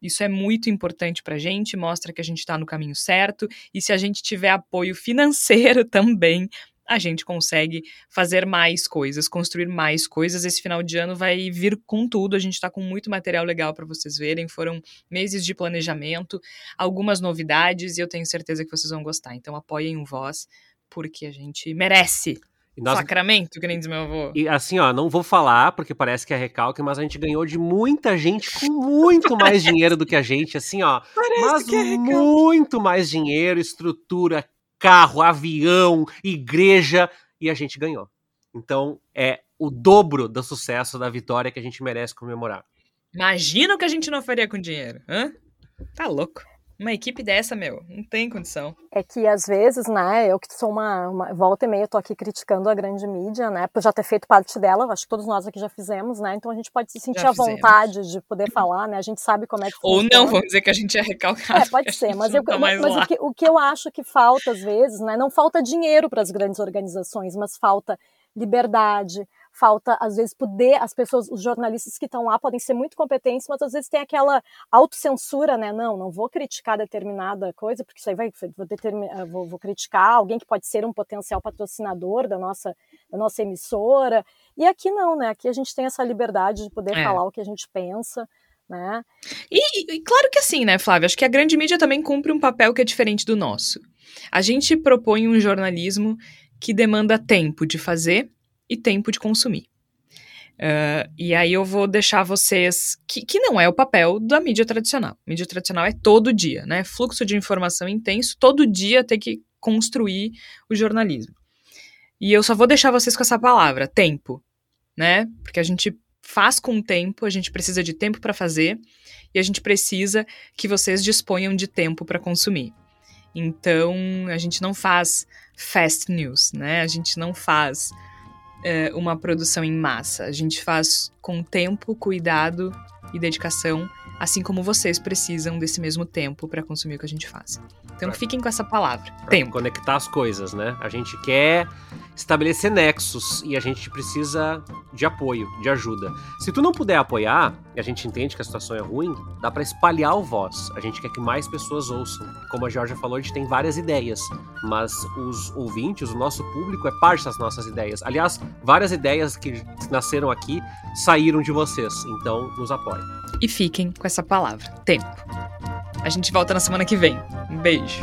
isso é muito importante para a gente, mostra que a gente está no caminho certo, e se a gente tiver apoio financeiro também, a gente consegue fazer mais coisas, construir mais coisas. Esse final de ano vai vir com tudo. A gente está com muito material legal para vocês verem. Foram meses de planejamento, algumas novidades e eu tenho certeza que vocês vão gostar. Então apoiem o Voz, porque a gente merece. Nós... Sacramento, que nem diz meu avô. E assim, ó, não vou falar porque parece que é recalque, mas a gente ganhou de muita gente com muito mais dinheiro do que a gente, assim, ó. Parece mas é muito mais dinheiro, estrutura, carro, avião, igreja, e a gente ganhou. Então, é o dobro do sucesso da vitória que a gente merece comemorar. Imagina o que a gente não faria com dinheiro, hã? Tá louco. Uma equipe dessa, meu, não tem condição. É que às vezes, né, eu que sou uma, uma volta e meia, tô aqui criticando a grande mídia, né, por já ter feito parte dela, acho que todos nós aqui já fizemos, né, então a gente pode se sentir à vontade de poder falar, né, a gente sabe como é que Ou não, vamos dizer que a gente é recalcado. É, pode ser, mas, eu, tá mas o, que, o que eu acho que falta às vezes, né, não falta dinheiro para as grandes organizações, mas falta liberdade, falta, às vezes, poder, as pessoas, os jornalistas que estão lá podem ser muito competentes, mas às vezes tem aquela autocensura, né? Não, não vou criticar determinada coisa, porque isso aí vai, vou, determinar, vou, vou criticar alguém que pode ser um potencial patrocinador da nossa, da nossa emissora. E aqui não, né? Aqui a gente tem essa liberdade de poder é. falar o que a gente pensa. Né? E, e, claro que assim, né, Flávia? Acho que a grande mídia também cumpre um papel que é diferente do nosso. A gente propõe um jornalismo que demanda tempo de fazer e tempo de consumir. Uh, e aí eu vou deixar vocês que, que não é o papel da mídia tradicional. mídia tradicional é todo dia, né? Fluxo de informação intenso, todo dia ter que construir o jornalismo. E eu só vou deixar vocês com essa palavra, tempo, né? Porque a gente faz com tempo, a gente precisa de tempo para fazer e a gente precisa que vocês disponham de tempo para consumir. Então, a gente não faz fast news, né? A gente não faz é, uma produção em massa. A gente faz com tempo, cuidado e dedicação, assim como vocês precisam desse mesmo tempo para consumir o que a gente faz. Então fiquem com essa palavra, pra tempo. Conectar as coisas, né? A gente quer estabelecer nexos e a gente precisa de apoio, de ajuda. Se tu não puder apoiar, e a gente entende que a situação é ruim, dá para espalhar o voz. A gente quer que mais pessoas ouçam. Como a Georgia falou, a gente tem várias ideias, mas os ouvintes, o nosso público é parte das nossas ideias. Aliás, várias ideias que nasceram aqui saíram de vocês, então nos apoiem. E fiquem com essa palavra, tempo. A gente volta na semana que vem. Um beijo.